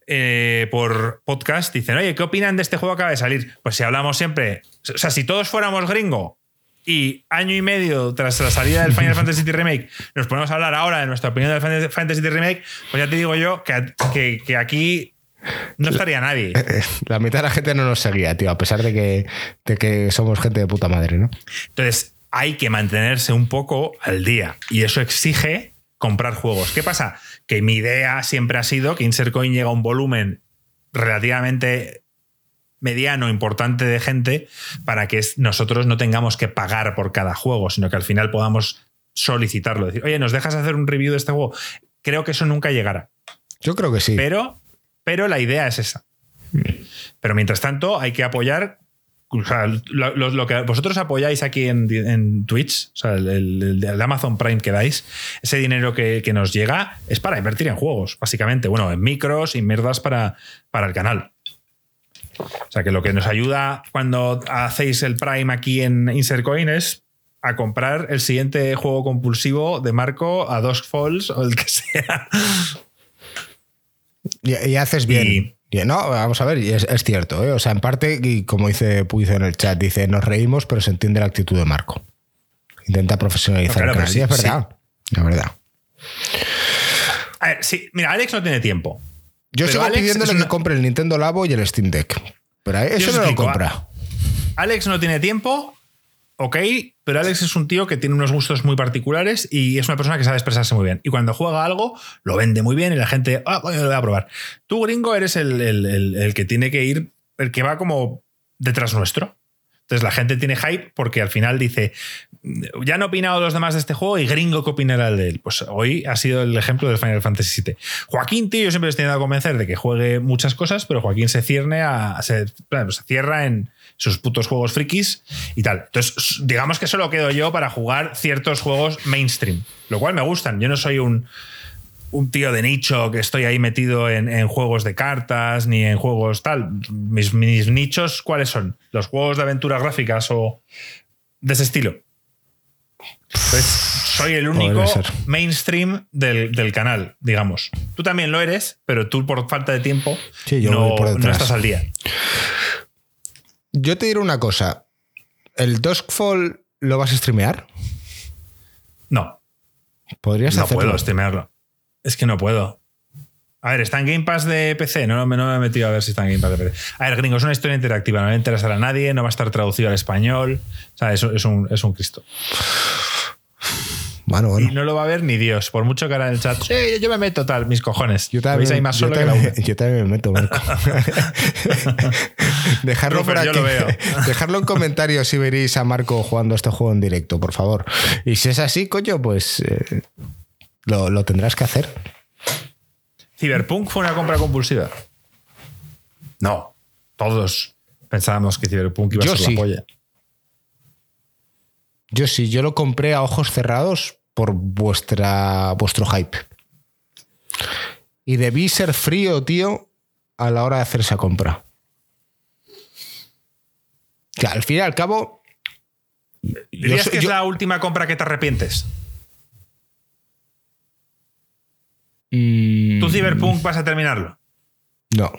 eh, por podcast dicen, oye, ¿qué opinan de este juego que acaba de salir? Pues si hablamos siempre, o sea, si todos fuéramos gringo y año y medio tras la salida del Final (laughs) Fantasy Remake nos ponemos a hablar ahora de nuestra opinión del Final Fantasy Remake, pues ya te digo yo que, que- que aquí no estaría nadie. La mitad de la gente no nos seguía, tío, a pesar de que, de que somos gente de puta madre, ¿no? Entonces, hay que mantenerse un poco al día y eso exige comprar juegos. ¿Qué pasa? Que mi idea siempre ha sido que Insert Coin llega a un volumen relativamente mediano, importante de gente para que nosotros no tengamos que pagar por cada juego, sino que al final podamos solicitarlo. Decir, oye, ¿nos dejas hacer un review de este juego? Creo que eso nunca llegará. Yo creo que sí. Pero, pero la idea es esa. Pero mientras tanto, hay que apoyar. O sea, lo, lo- lo que vosotros apoyáis aquí en, en Twitch, o sea, el, el- el Amazon Prime que dais, ese dinero que, que nos llega es para invertir en juegos, básicamente. Bueno, en micros y mierdas para, para el canal. O sea, que lo que nos ayuda cuando hacéis el Prime aquí en Insert Coin es a comprar el siguiente juego compulsivo de Marco a dos Falls o el que sea. Y, y haces bien. Y no, vamos a ver, es, es cierto, ¿eh? O sea, en parte, y como dice Puizo en el chat, dice, nos reímos, pero se entiende la actitud de Marco. Intenta profesionalizar No, claro, el canal. Y es sí, verdad. Es verdad. A ver, sí, mira, Alex no tiene tiempo. Yo sigo Alex pidiéndole que compre el Nintendo Labo y el Steam Deck. Pero eso no lo compra. Alex no tiene tiempo, ok, pero Alex es un tío que tiene unos gustos muy particulares y es una persona que sabe expresarse muy bien. Y cuando juega algo, lo vende muy bien y la gente, ah, lo voy a probar. Tú, gringo, eres el, el- el- que tiene que ir, el que va como detrás nuestro. Entonces la gente tiene hype porque al final dice, ya han opinado los demás de este juego y gringo que opinará de él. Pues hoy ha sido el ejemplo del Final Fantasy VII. Joaquín, tío, yo siempre les he tenido a convencer de que juegue muchas cosas, pero Joaquín se cierne a. se cierra en sus putos juegos frikis y tal. Entonces, digamos que solo quedo yo para jugar ciertos juegos mainstream, lo cual me gustan. Yo no soy un, un tío de nicho que estoy ahí metido en, en juegos de cartas ni en juegos tal. Mis, mis nichos, ¿cuáles son? ¿Los juegos de aventuras gráficas o de ese estilo? Entonces, soy el único mainstream del, del canal, digamos. Tú también lo eres, pero tú por falta de tiempo Sí, yo no, no estás al día. Yo te diré una cosa. ¿El Duskfall lo vas a streamear? No, Podrías no hacerlo. puedo streamearlo. Es que no puedo. A ver, está en Game Pass de PC. No, me- no me he metido a ver si está en Game Pass de PC. A ver, gringo, es una historia interactiva. No le interesará a nadie. No va a estar traducido al español. O sea, es, es un, es un Cristo. Bueno, Y no lo va a ver ni Dios. Por mucho que ahora en el chat. Sí, yo me meto tal, mis cojones. Yo también, ahí más yo, solo que la yo también me meto, Marco. (laughs) dejarlo yo aquí. lo veo. (laughs) Dejarlo en comentarios si veréis a Marco jugando este juego en directo, por favor. Y si es así, coño, pues eh, lo, lo tendrás que hacer. ¿Cyberpunk fue una compra compulsiva? No. Todos pensábamos que Cyberpunk iba Yo a ser sí. la polla. Yo sí, yo lo compré a ojos cerrados por vuestra, vuestro hype. Y debí ser frío, tío, a la hora de hacer esa compra. Que al fin y al cabo. ¿Dirías soy- que es yo- la última compra que te arrepientes? mm, ¿Tú Cyberpunk vas a terminarlo? No.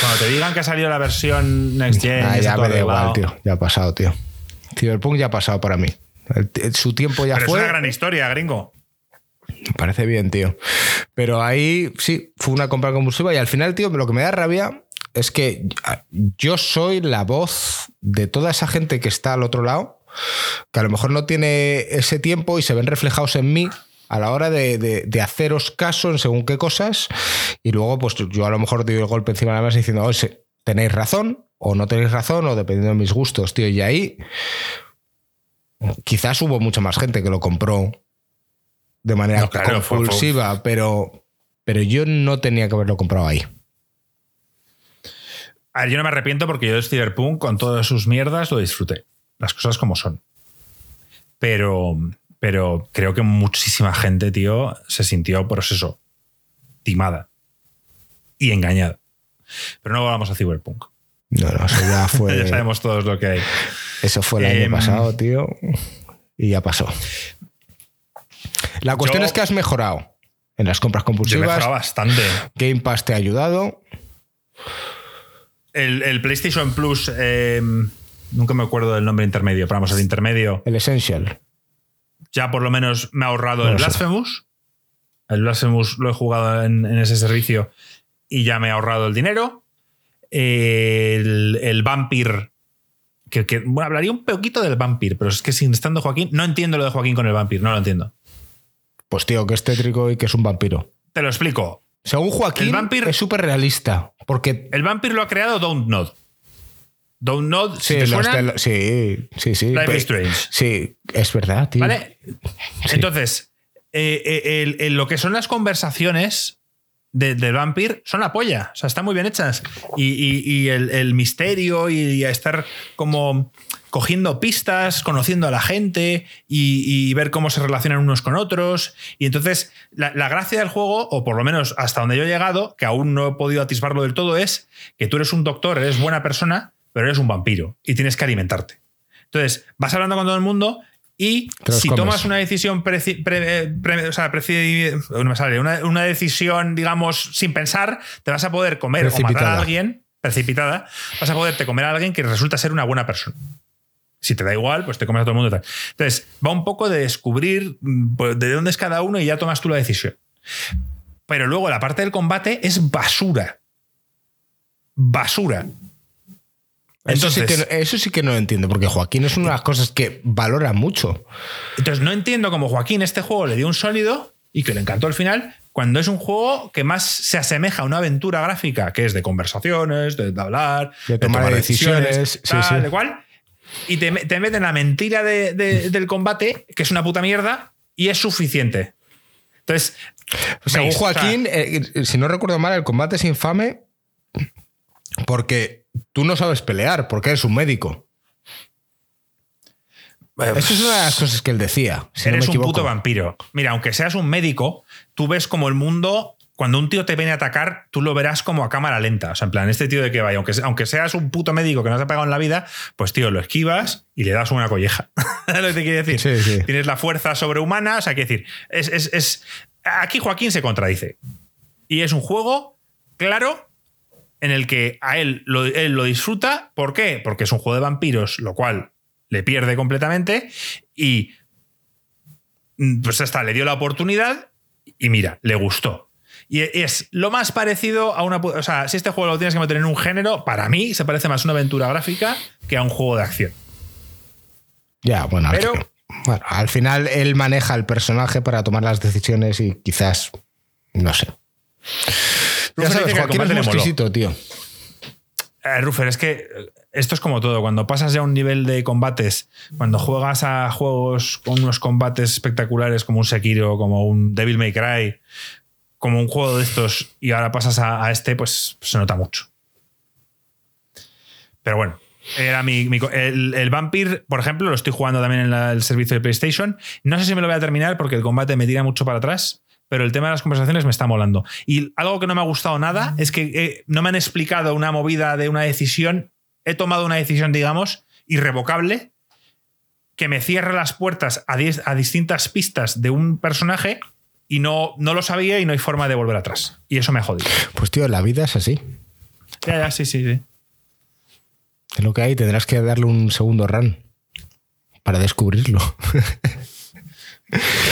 Cuando te digan que ha salido la versión Next Gen, Ah, ya me da igual, tío. Ya ha pasado, tío. Cyberpunk ya ha pasado para mí. Su tiempo ya Pero fue. es una gran historia, gringo. Me parece bien, tío. Pero ahí sí, fue una compra compulsiva y al final, tío, lo que me da rabia es que yo soy la voz de toda esa gente que está al otro lado, que a lo mejor no tiene ese tiempo y se ven reflejados en mí a la hora de, de- de haceros caso en según qué cosas y luego pues yo a lo mejor doy el golpe encima de la mesa diciendo, oye, tenéis razón o no tenéis razón o dependiendo de mis gustos, tío, y ahí quizás hubo mucha más gente que lo compró de manera No, claro, fue- fue- compulsiva, pero, pero yo no tenía que haberlo comprado ahí. A ver, yo no me arrepiento porque yo de Cyberpunk, con todas sus mierdas, lo disfruté. Las cosas como son. Pero, pero creo que muchísima gente, tío, se sintió, por eso, timada y engañada. Pero no vamos a Cyberpunk. No, no, eso ya (laughs) fue. ya sabemos todos lo que hay. Eso fue el año Em, pasado, tío. Y ya pasó. La cuestión Yo- es que has mejorado en las compras Yo compulsivas. mejorado bastante. Game Pass te ha ayudado. El, el PlayStation Plus, eh, nunca me acuerdo del nombre intermedio, pero vamos, el intermedio, El Essential. ya por lo menos me ha ahorrado No el sé. Blasphemous. El Blasphemous lo he jugado en, en ese servicio y ya me ha ahorrado el dinero. El, el Vampir, que, que- bueno, hablaría un poquito del Vampir, pero es que sin estando Joaquín, no entiendo lo de Joaquín con el Vampir, no lo entiendo. Pues tío, que es tétrico y que es un vampiro. Te lo explico. Según Joaquín, El vampir- es súper realista. Porque. El Vampir lo ha creado Dontnod. Dontnod, si Sí, te de- sí, sí, sí. Life Pe- is Strange. Sí, es verdad, tío. ¿Vale? Entonces, eh, eh, el- el- lo que son las conversaciones de, de Vampir son la polla. O sea, están muy bien hechas. Y, y- y el, misterio y, estar como cogiendo pistas, conociendo a la gente y, y ver cómo se relacionan unos con otros. Y entonces, la, la gracia del juego, o por lo menos hasta donde yo he llegado, que aún no he podido atisbarlo del todo, es que tú eres un doctor, eres buena persona, pero eres un vampiro y tienes que alimentarte. Entonces, vas hablando con todo el mundo y si comes. tomas una decisión preci- pre- pre- o sea, preci- sale, una, una decisión, digamos, sin pensar, te vas a poder comer o matar a alguien, precipitada, vas a poderte comer a alguien que resulta ser una buena persona. Si te da igual, pues te comes a todo el mundo y tal. Entonces, va un poco de descubrir mm, pues, de dónde es cada uno y ya tomas tú la decisión. Pero luego la parte del combate es basura. Basura. Eso, sí Entonces- que, eso sí que no lo entiendo, porque Joaquín es una de las cosas que valora mucho. Entonces no entiendo cómo Joaquín este juego le dio un sólido y que le encantó al final, cuando es un juego que más se asemeja a una aventura gráfica, que es de conversaciones, de, de hablar, De tomar decisiones, tal, sí. de cual, y te, te meten la mentira de- de- (laughs) del combate, que es una puta mierda, y es suficiente. Entonces, Según veis, o sea, Joaquín, eh, si no recuerdo mal, el combate es infame porque tú no sabes pelear, porque eres un médico. Eso es una de las cosas que él decía. Si no me eres un puto vampiro. Mira, aunque seas un médico, tú ves como el mundo. Cuando un tío te viene a atacar, tú lo verás como a cámara lenta. O sea, en plan, este tío de que vaya, aunque, aunque seas un puto médico que no se ha pegado en la vida, pues tío, lo esquivas y le das una colleja. (laughs) ¿Sabes lo que te quiere decir? Sí, sí. Tienes la fuerza sobrehumana. O sea, quiere decir, es, es- es- aquí Joaquín se contradice. Y es un juego claro en el que a él lo, él lo disfruta. ¿Por qué? Porque es un juego de vampiros, lo cual le pierde completamente. Y mm, pues hasta le dio la oportunidad y mira, le gustó. Y es lo más parecido a una. O sea, si este juego lo tienes que meter en un género, para mí se parece más a una aventura gráfica que a un juego de acción. Ya, bueno, al Pero- fin- bueno, al final él maneja el personaje para tomar las decisiones y quizás, no sé. Ya Rufer sabes, que Joaquín es exquisito, tío. Eh, Rufer, es que esto es como todo. Cuando pasas ya a un nivel de combates, cuando juegas a juegos con unos combates espectaculares como un Sekiro, como un Devil May Cry, como un juego de estos, y ahora pasas a, a este, pues se nota mucho. Pero bueno, era mi. el, el Vampir, por ejemplo, lo estoy jugando también en la- el servicio de PlayStation. No sé si me lo voy a terminar porque el combate me tira mucho para atrás. Pero el tema de las conversaciones me está molando. Y algo que no me ha gustado nada es que eh, no me han explicado una movida de una decisión. He tomado una decisión, digamos, irrevocable, que me cierra las puertas a, dis- a distintas pistas de un personaje y no, no lo sabía y no hay forma de volver atrás. Y eso me ha jodido. Pues tío, la vida es así. Ya, ya, sí, sí, sí. Es lo que hay, tendrás que darle un segundo run para descubrirlo. (laughs)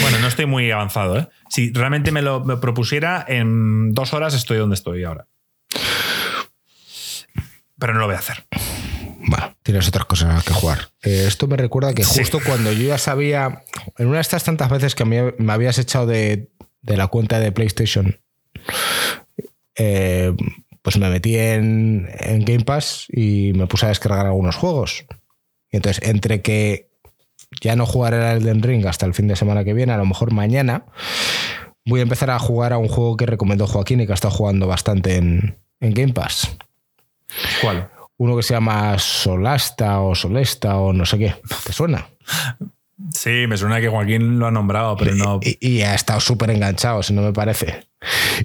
Bueno, no estoy muy avanzado, ¿eh? Si realmente me lo me propusiera, en dos horas estoy donde estoy ahora. Pero no lo voy a hacer. Bueno, tienes otras cosas a las que jugar. Eh, esto me recuerda que Sí. justo cuando yo ya sabía, en una de estas tantas veces que me, me habías echado de, de la cuenta de PlayStation, eh, pues me metí en, en Game Pass y me puse a descargar algunos juegos. Y entonces, entre que ya no jugaré al Elden Ring hasta el fin de semana que viene, a lo mejor mañana, voy a empezar a jugar a un juego que recomendó Joaquín y que ha estado jugando bastante en, en Game Pass. ¿Cuál? Uno que se llama Solasta o Solesta o no sé qué. ¿Te suena? Sí, me suena que Joaquín lo ha nombrado, pero no. Y, y ha estado súper enganchado, si no me parece.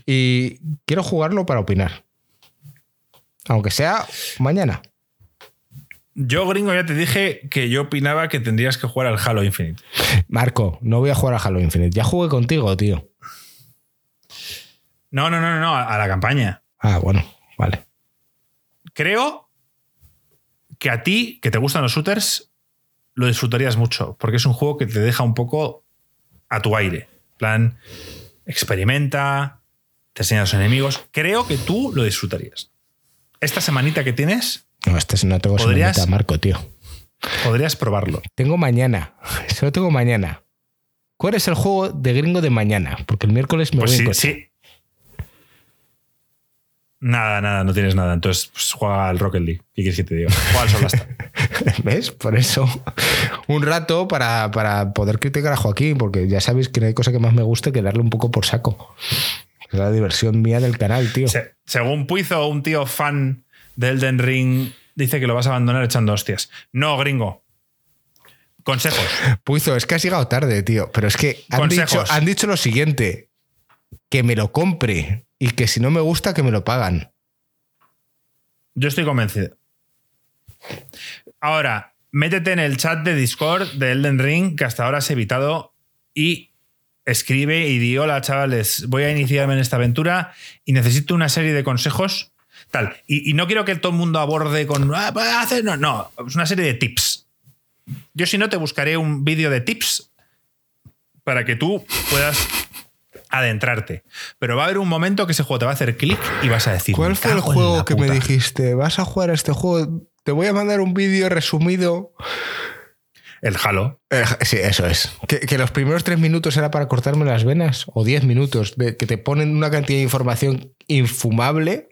Y quiero jugarlo para opinar. Aunque sea mañana. Yo, gringo, ya te dije que yo opinaba que tendrías que jugar al Halo Infinite. Marco, no voy a jugar a Halo Infinite. Ya jugué contigo, tío. No, no, no, no, no, a la campaña. Ah, bueno, vale. Creo que a ti, que te gustan los shooters, lo disfrutarías mucho, porque es un juego que te deja un poco a tu aire. En plan, experimenta, te enseña a los enemigos. Creo que tú lo disfrutarías. Esta semanita que tienes, No, este no tengo ¿Podrías? Marco, tío. podrías probarlo. Tengo mañana. (laughs) Solo tengo mañana. ¿Cuál es el juego de gringo de mañana? Porque el miércoles me Pues voy en sí, coche. sí. Nada, nada, no tienes nada. Entonces pues, juega al Rocket League. ¿Qué quieres que te diga? Juega al Solasta. (laughs) ¿Ves? Por eso. Un rato para, para poder criticar a Joaquín, porque ya sabéis que no hay cosa que más me guste que darle un poco por saco. Es la diversión mía del canal, tío. Se- según Puizo, un tío fan de Elden Ring dice que lo vas a abandonar echando hostias. No, gringo. Consejos. Puizo, es que has llegado tarde, tío. Pero es que han dicho, han dicho lo siguiente: que me lo compre y que si no me gusta, que me lo pagan. Yo estoy convencido. Ahora, métete en el chat de Discord de Elden Ring, que hasta ahora has evitado, y escribe y di, hola chavales, voy a iniciarme en esta aventura y necesito una serie de consejos. Tal. Y, y no quiero que todo el mundo aborde con. "Ah, pues, hace-". No, no, es una serie de tips. Yo, si no, te buscaré un vídeo de tips para que tú puedas adentrarte. Pero va a haber un momento que ese juego te va a hacer clic y vas a decir. ¿Cuál "Me fue el juego que me puta". dijiste? ¿Vas a jugar a este juego? Te voy a mandar un vídeo resumido. El Halo. Eh, Sí, eso es. Que, que los primeros tres minutos era para cortarme las venas, o diez minutos, de que te ponen una cantidad de información infumable.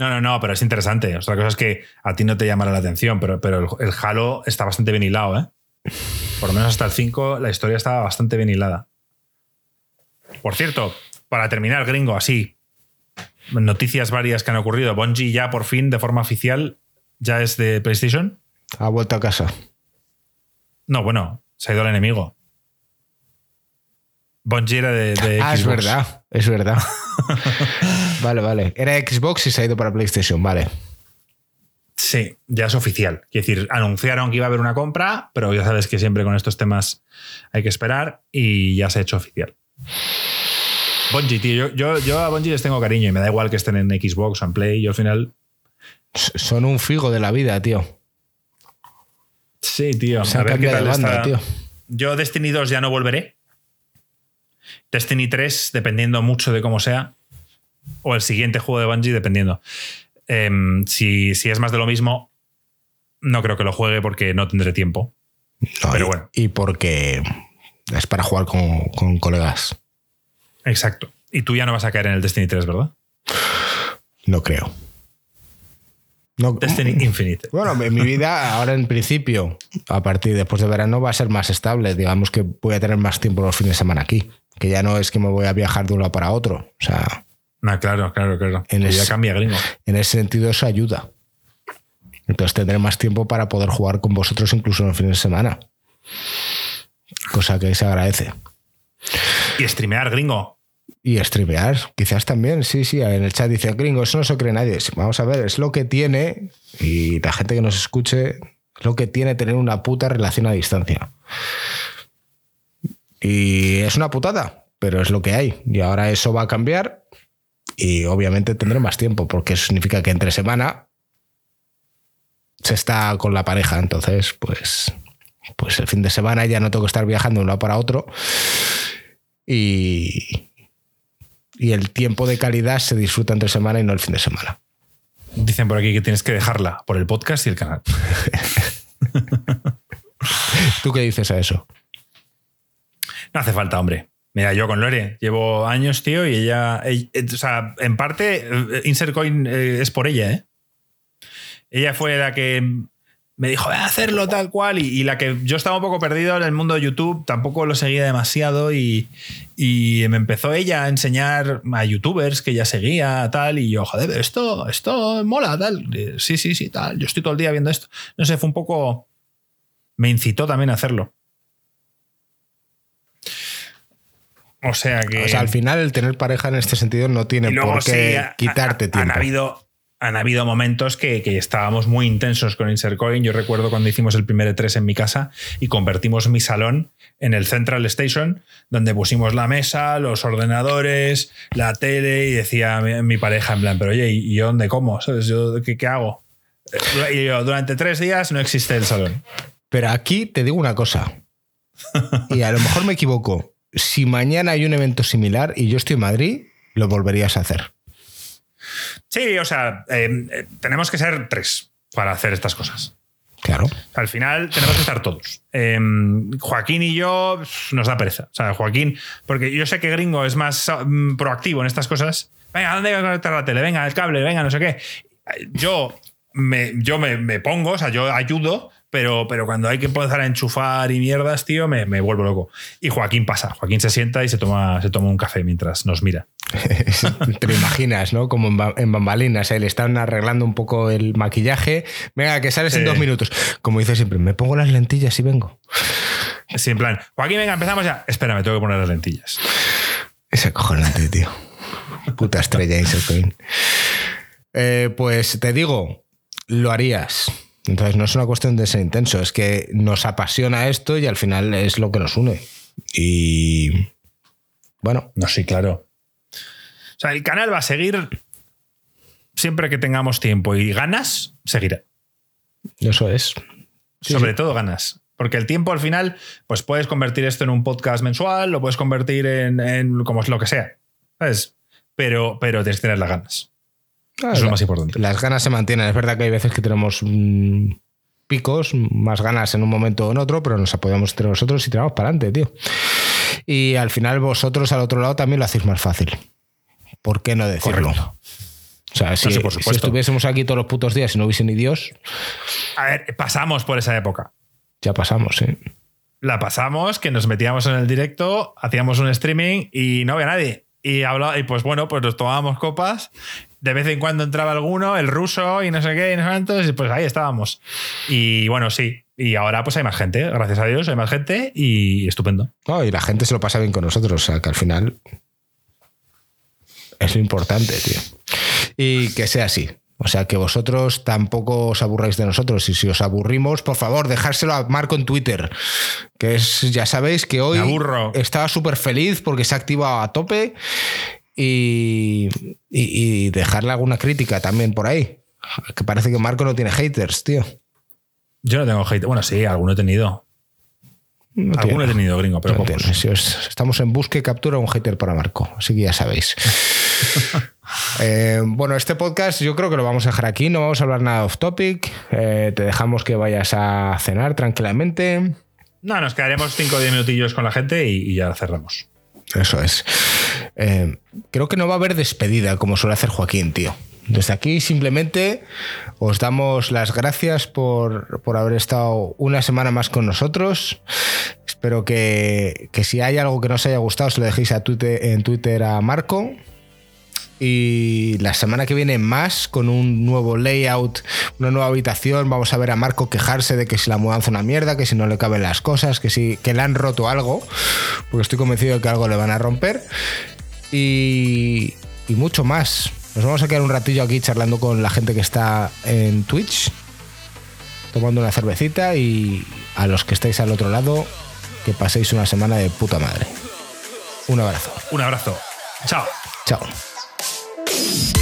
No, no, no, pero es interesante. Otra cosa es que a ti no te llamará la atención, pero, pero el, el Halo está bastante bien hilado, ¿eh? Por lo menos hasta el 5 la historia estaba bastante bien hilada. Por cierto, para terminar, gringo, así, noticias varias que han ocurrido. Bungie ya por fin, de forma oficial, ya es de PlayStation. Ha vuelto a casa. No, bueno, se ha ido al enemigo. Bungie era de, de Ah, es verdad, es verdad. (laughs) vale, vale. Era Xbox y se ha ido para PlayStation, vale. Sí, ya es oficial. Quiero decir, anunciaron que iba a haber una compra, pero ya sabes que siempre con estos temas hay que esperar y ya se ha hecho oficial. Bungie, tío, yo, yo, yo a Bungie les tengo cariño y me da igual que estén en Xbox o en Play. Yo al final. Son un figo de la vida, tío. Sí, tío. Se a ver qué cambiado tal banda, está. tío. Yo Destiny 2 ya no volveré. Destiny 3, dependiendo mucho de cómo sea. O el siguiente juego de Bungie, dependiendo. Em, si, si es más de lo mismo, no creo que lo juegue porque no tendré tiempo. No, Pero y, bueno. y porque es para jugar con, con colegas. Exacto. Y tú ya no vas a caer en el Destiny 3, ¿verdad? No creo. No, Destiny Infinite. Bueno, mi mi vida ahora en principio, a partir después de verano, va a ser más estable. Digamos que voy a tener más tiempo los fines de semana aquí. Que ya no es que me voy a viajar de un lado para otro. O sea, Ah, claro, claro, claro. En ya ese- cambia, gringo. en ese sentido eso ayuda. Entonces tendré más tiempo para poder jugar con vosotros incluso en los fines de semana. Cosa que se agradece. Y streamear, gringo. Y streamear, quizás también, sí, sí. En el chat dice, gringo, eso no se cree nadie. Vamos a ver, es lo que tiene, y la gente que nos escuche, es lo que tiene tener una puta relación a distancia. Y es una putada, pero es lo que hay. Y ahora eso va a cambiar y obviamente tendré más tiempo, porque eso significa que entre semana se está con la pareja. Entonces, pues, pues el fin de semana ya no tengo que estar viajando de un lado para otro. Y, y el tiempo de calidad se disfruta entre semana y no el fin de semana. Dicen por aquí que tienes que dejarla por el podcast y el canal. (laughs) ¿Tú qué dices a eso? No hace falta, hombre. Mira, yo con Lore llevo años, tío, y ella. eh, o sea, en parte, eh, Insert Coin eh, es por ella, ¿eh? Ella fue la que me dijo, voy a hacerlo tal cual. Y, la que yo estaba un poco perdido en el mundo de YouTube, tampoco lo seguía demasiado. Y, y me empezó ella a enseñar a youtubers que ya seguía, tal. Y yo, joder, esto, esto mola, tal. Sí, sí, sí, tal. Yo estoy todo el día viendo esto. No sé, fue un poco. Me incitó también a hacerlo. O sea que. O sea, al final el tener pareja en este sentido no tiene por qué quitarte tiempo. Han habido, han habido momentos que, estábamos muy intensos con Insercoin. Yo recuerdo cuando hicimos el primer E3 en mi casa y convertimos mi salón en el Central Station, donde pusimos la mesa, los ordenadores, la tele y decía mi, pareja en plan, pero oye, ¿y yo dónde como? ¿Sabes? Yo, ¿qué, ¿Qué hago? Y yo, durante tres días no existe el salón. Pero aquí te digo una cosa, y a lo mejor me equivoco, si mañana hay un evento similar y yo estoy en Madrid, lo volverías a hacer. Sí, o sea, em, eh, tenemos que ser tres para hacer estas cosas. Claro. Al final tenemos que estar todos. Em, Joaquín y yo nos da pereza. O sea, Joaquín, porque yo sé que Gringo es más mm, proactivo en estas cosas. Venga, ¿dónde voy a conectar la tele? Venga, el cable, venga, no sé qué. Yo me, yo me pongo, o sea, yo ayudo, pero, pero cuando hay que empezar a enchufar y mierdas, tío, me, me, vuelvo loco. Y Joaquín pasa. Joaquín se sienta y se toma, se toma un café mientras nos mira. (laughs) Te lo imaginas, ¿no? Como en, bambalinas, ¿eh? le están arreglando un poco el maquillaje. Venga, que sales en dos minutos. Como dice siempre, me pongo las lentillas y vengo. Sí, en plan, Joaquín, venga, empezamos ya. Espera, me tengo que poner las lentillas. Es acojonante, tío. Puta estrella, Insert eh, pues te digo, lo harías entonces no es una cuestión de ser intenso, es que nos apasiona esto y al final es lo que nos une. Y bueno. No, sí, claro. O sea, el canal va a seguir siempre que tengamos tiempo y ganas, seguirá. Eso es. Sobre todo ganas. Porque el tiempo al final, pues puedes convertir esto en un podcast mensual, lo puedes convertir en, en como es lo que sea. ¿Sabes? Pero, pero tienes que tener las ganas. Eso es lo más importante. Las ganas se mantienen. Es verdad que hay veces que tenemos mm, picos, más ganas en un momento o en otro, pero nos apoyamos entre nosotros y tiramos para adelante, tío. Y al final vosotros al otro lado también lo hacéis más fácil. ¿Por qué no decirlo? O sea, si, estuviésemos aquí todos los putos días y no hubiese ni Dios. A ver, pasamos por esa época. Ya pasamos, sí. La pasamos, que nos metíamos en el directo, hacíamos un streaming y no había nadie. Y, hablaba, y pues bueno, pues nos tomábamos copas de vez en cuando entraba alguno, el ruso y no sé qué, y no sé cuántos, y pues ahí estábamos. Y bueno, sí. Y ahora pues hay más gente, gracias a Dios, hay más gente y estupendo. y la gente se lo pasa bien con nosotros, o sea que al final es lo importante, tío. Y que sea así. O sea, que vosotros tampoco os aburráis de nosotros. Y si os aburrimos, por favor, dejárselo a Marco en Twitter. Que es, ya sabéis que hoy estaba súper feliz porque se ha activado a tope y, dejarle alguna crítica también por ahí. Que parece que Marco no tiene haters, tío. Yo no tengo haters. Bueno, sí, alguno he tenido. alguno he tenido, gringo, pero Estamos en busca y captura un hater para Marco, así que ya sabéis. (laughs) Eh, bueno, este podcast yo creo que lo vamos a dejar aquí, no vamos a hablar nada off topic. Eh, te dejamos que vayas a cenar tranquilamente. No, nos quedaremos 5 o 10 minutillos con la gente y ya cerramos. Eso es. Eh, creo que no va a haber despedida como suele hacer Joaquín, tío. Desde aquí simplemente os damos las gracias por, haber estado una semana más con nosotros. Espero que, que, si hay algo que no os haya gustado, se lo dejéis a Twitter, en Twitter a Marco. Y la semana que viene más, con un nuevo layout, una nueva habitación, vamos a ver a Marco quejarse de que si la mudanza es una mierda, que si no le caben las cosas, que si que le han roto algo, porque estoy convencido de que algo le van a romper. Y, y mucho más. Nos vamos a quedar un ratillo aquí charlando con la gente que está en Twitch, tomando una cervecita y a los que estáis al otro lado, que paséis una semana de puta madre. Un abrazo. Un abrazo. Chao. Chao. Thank you.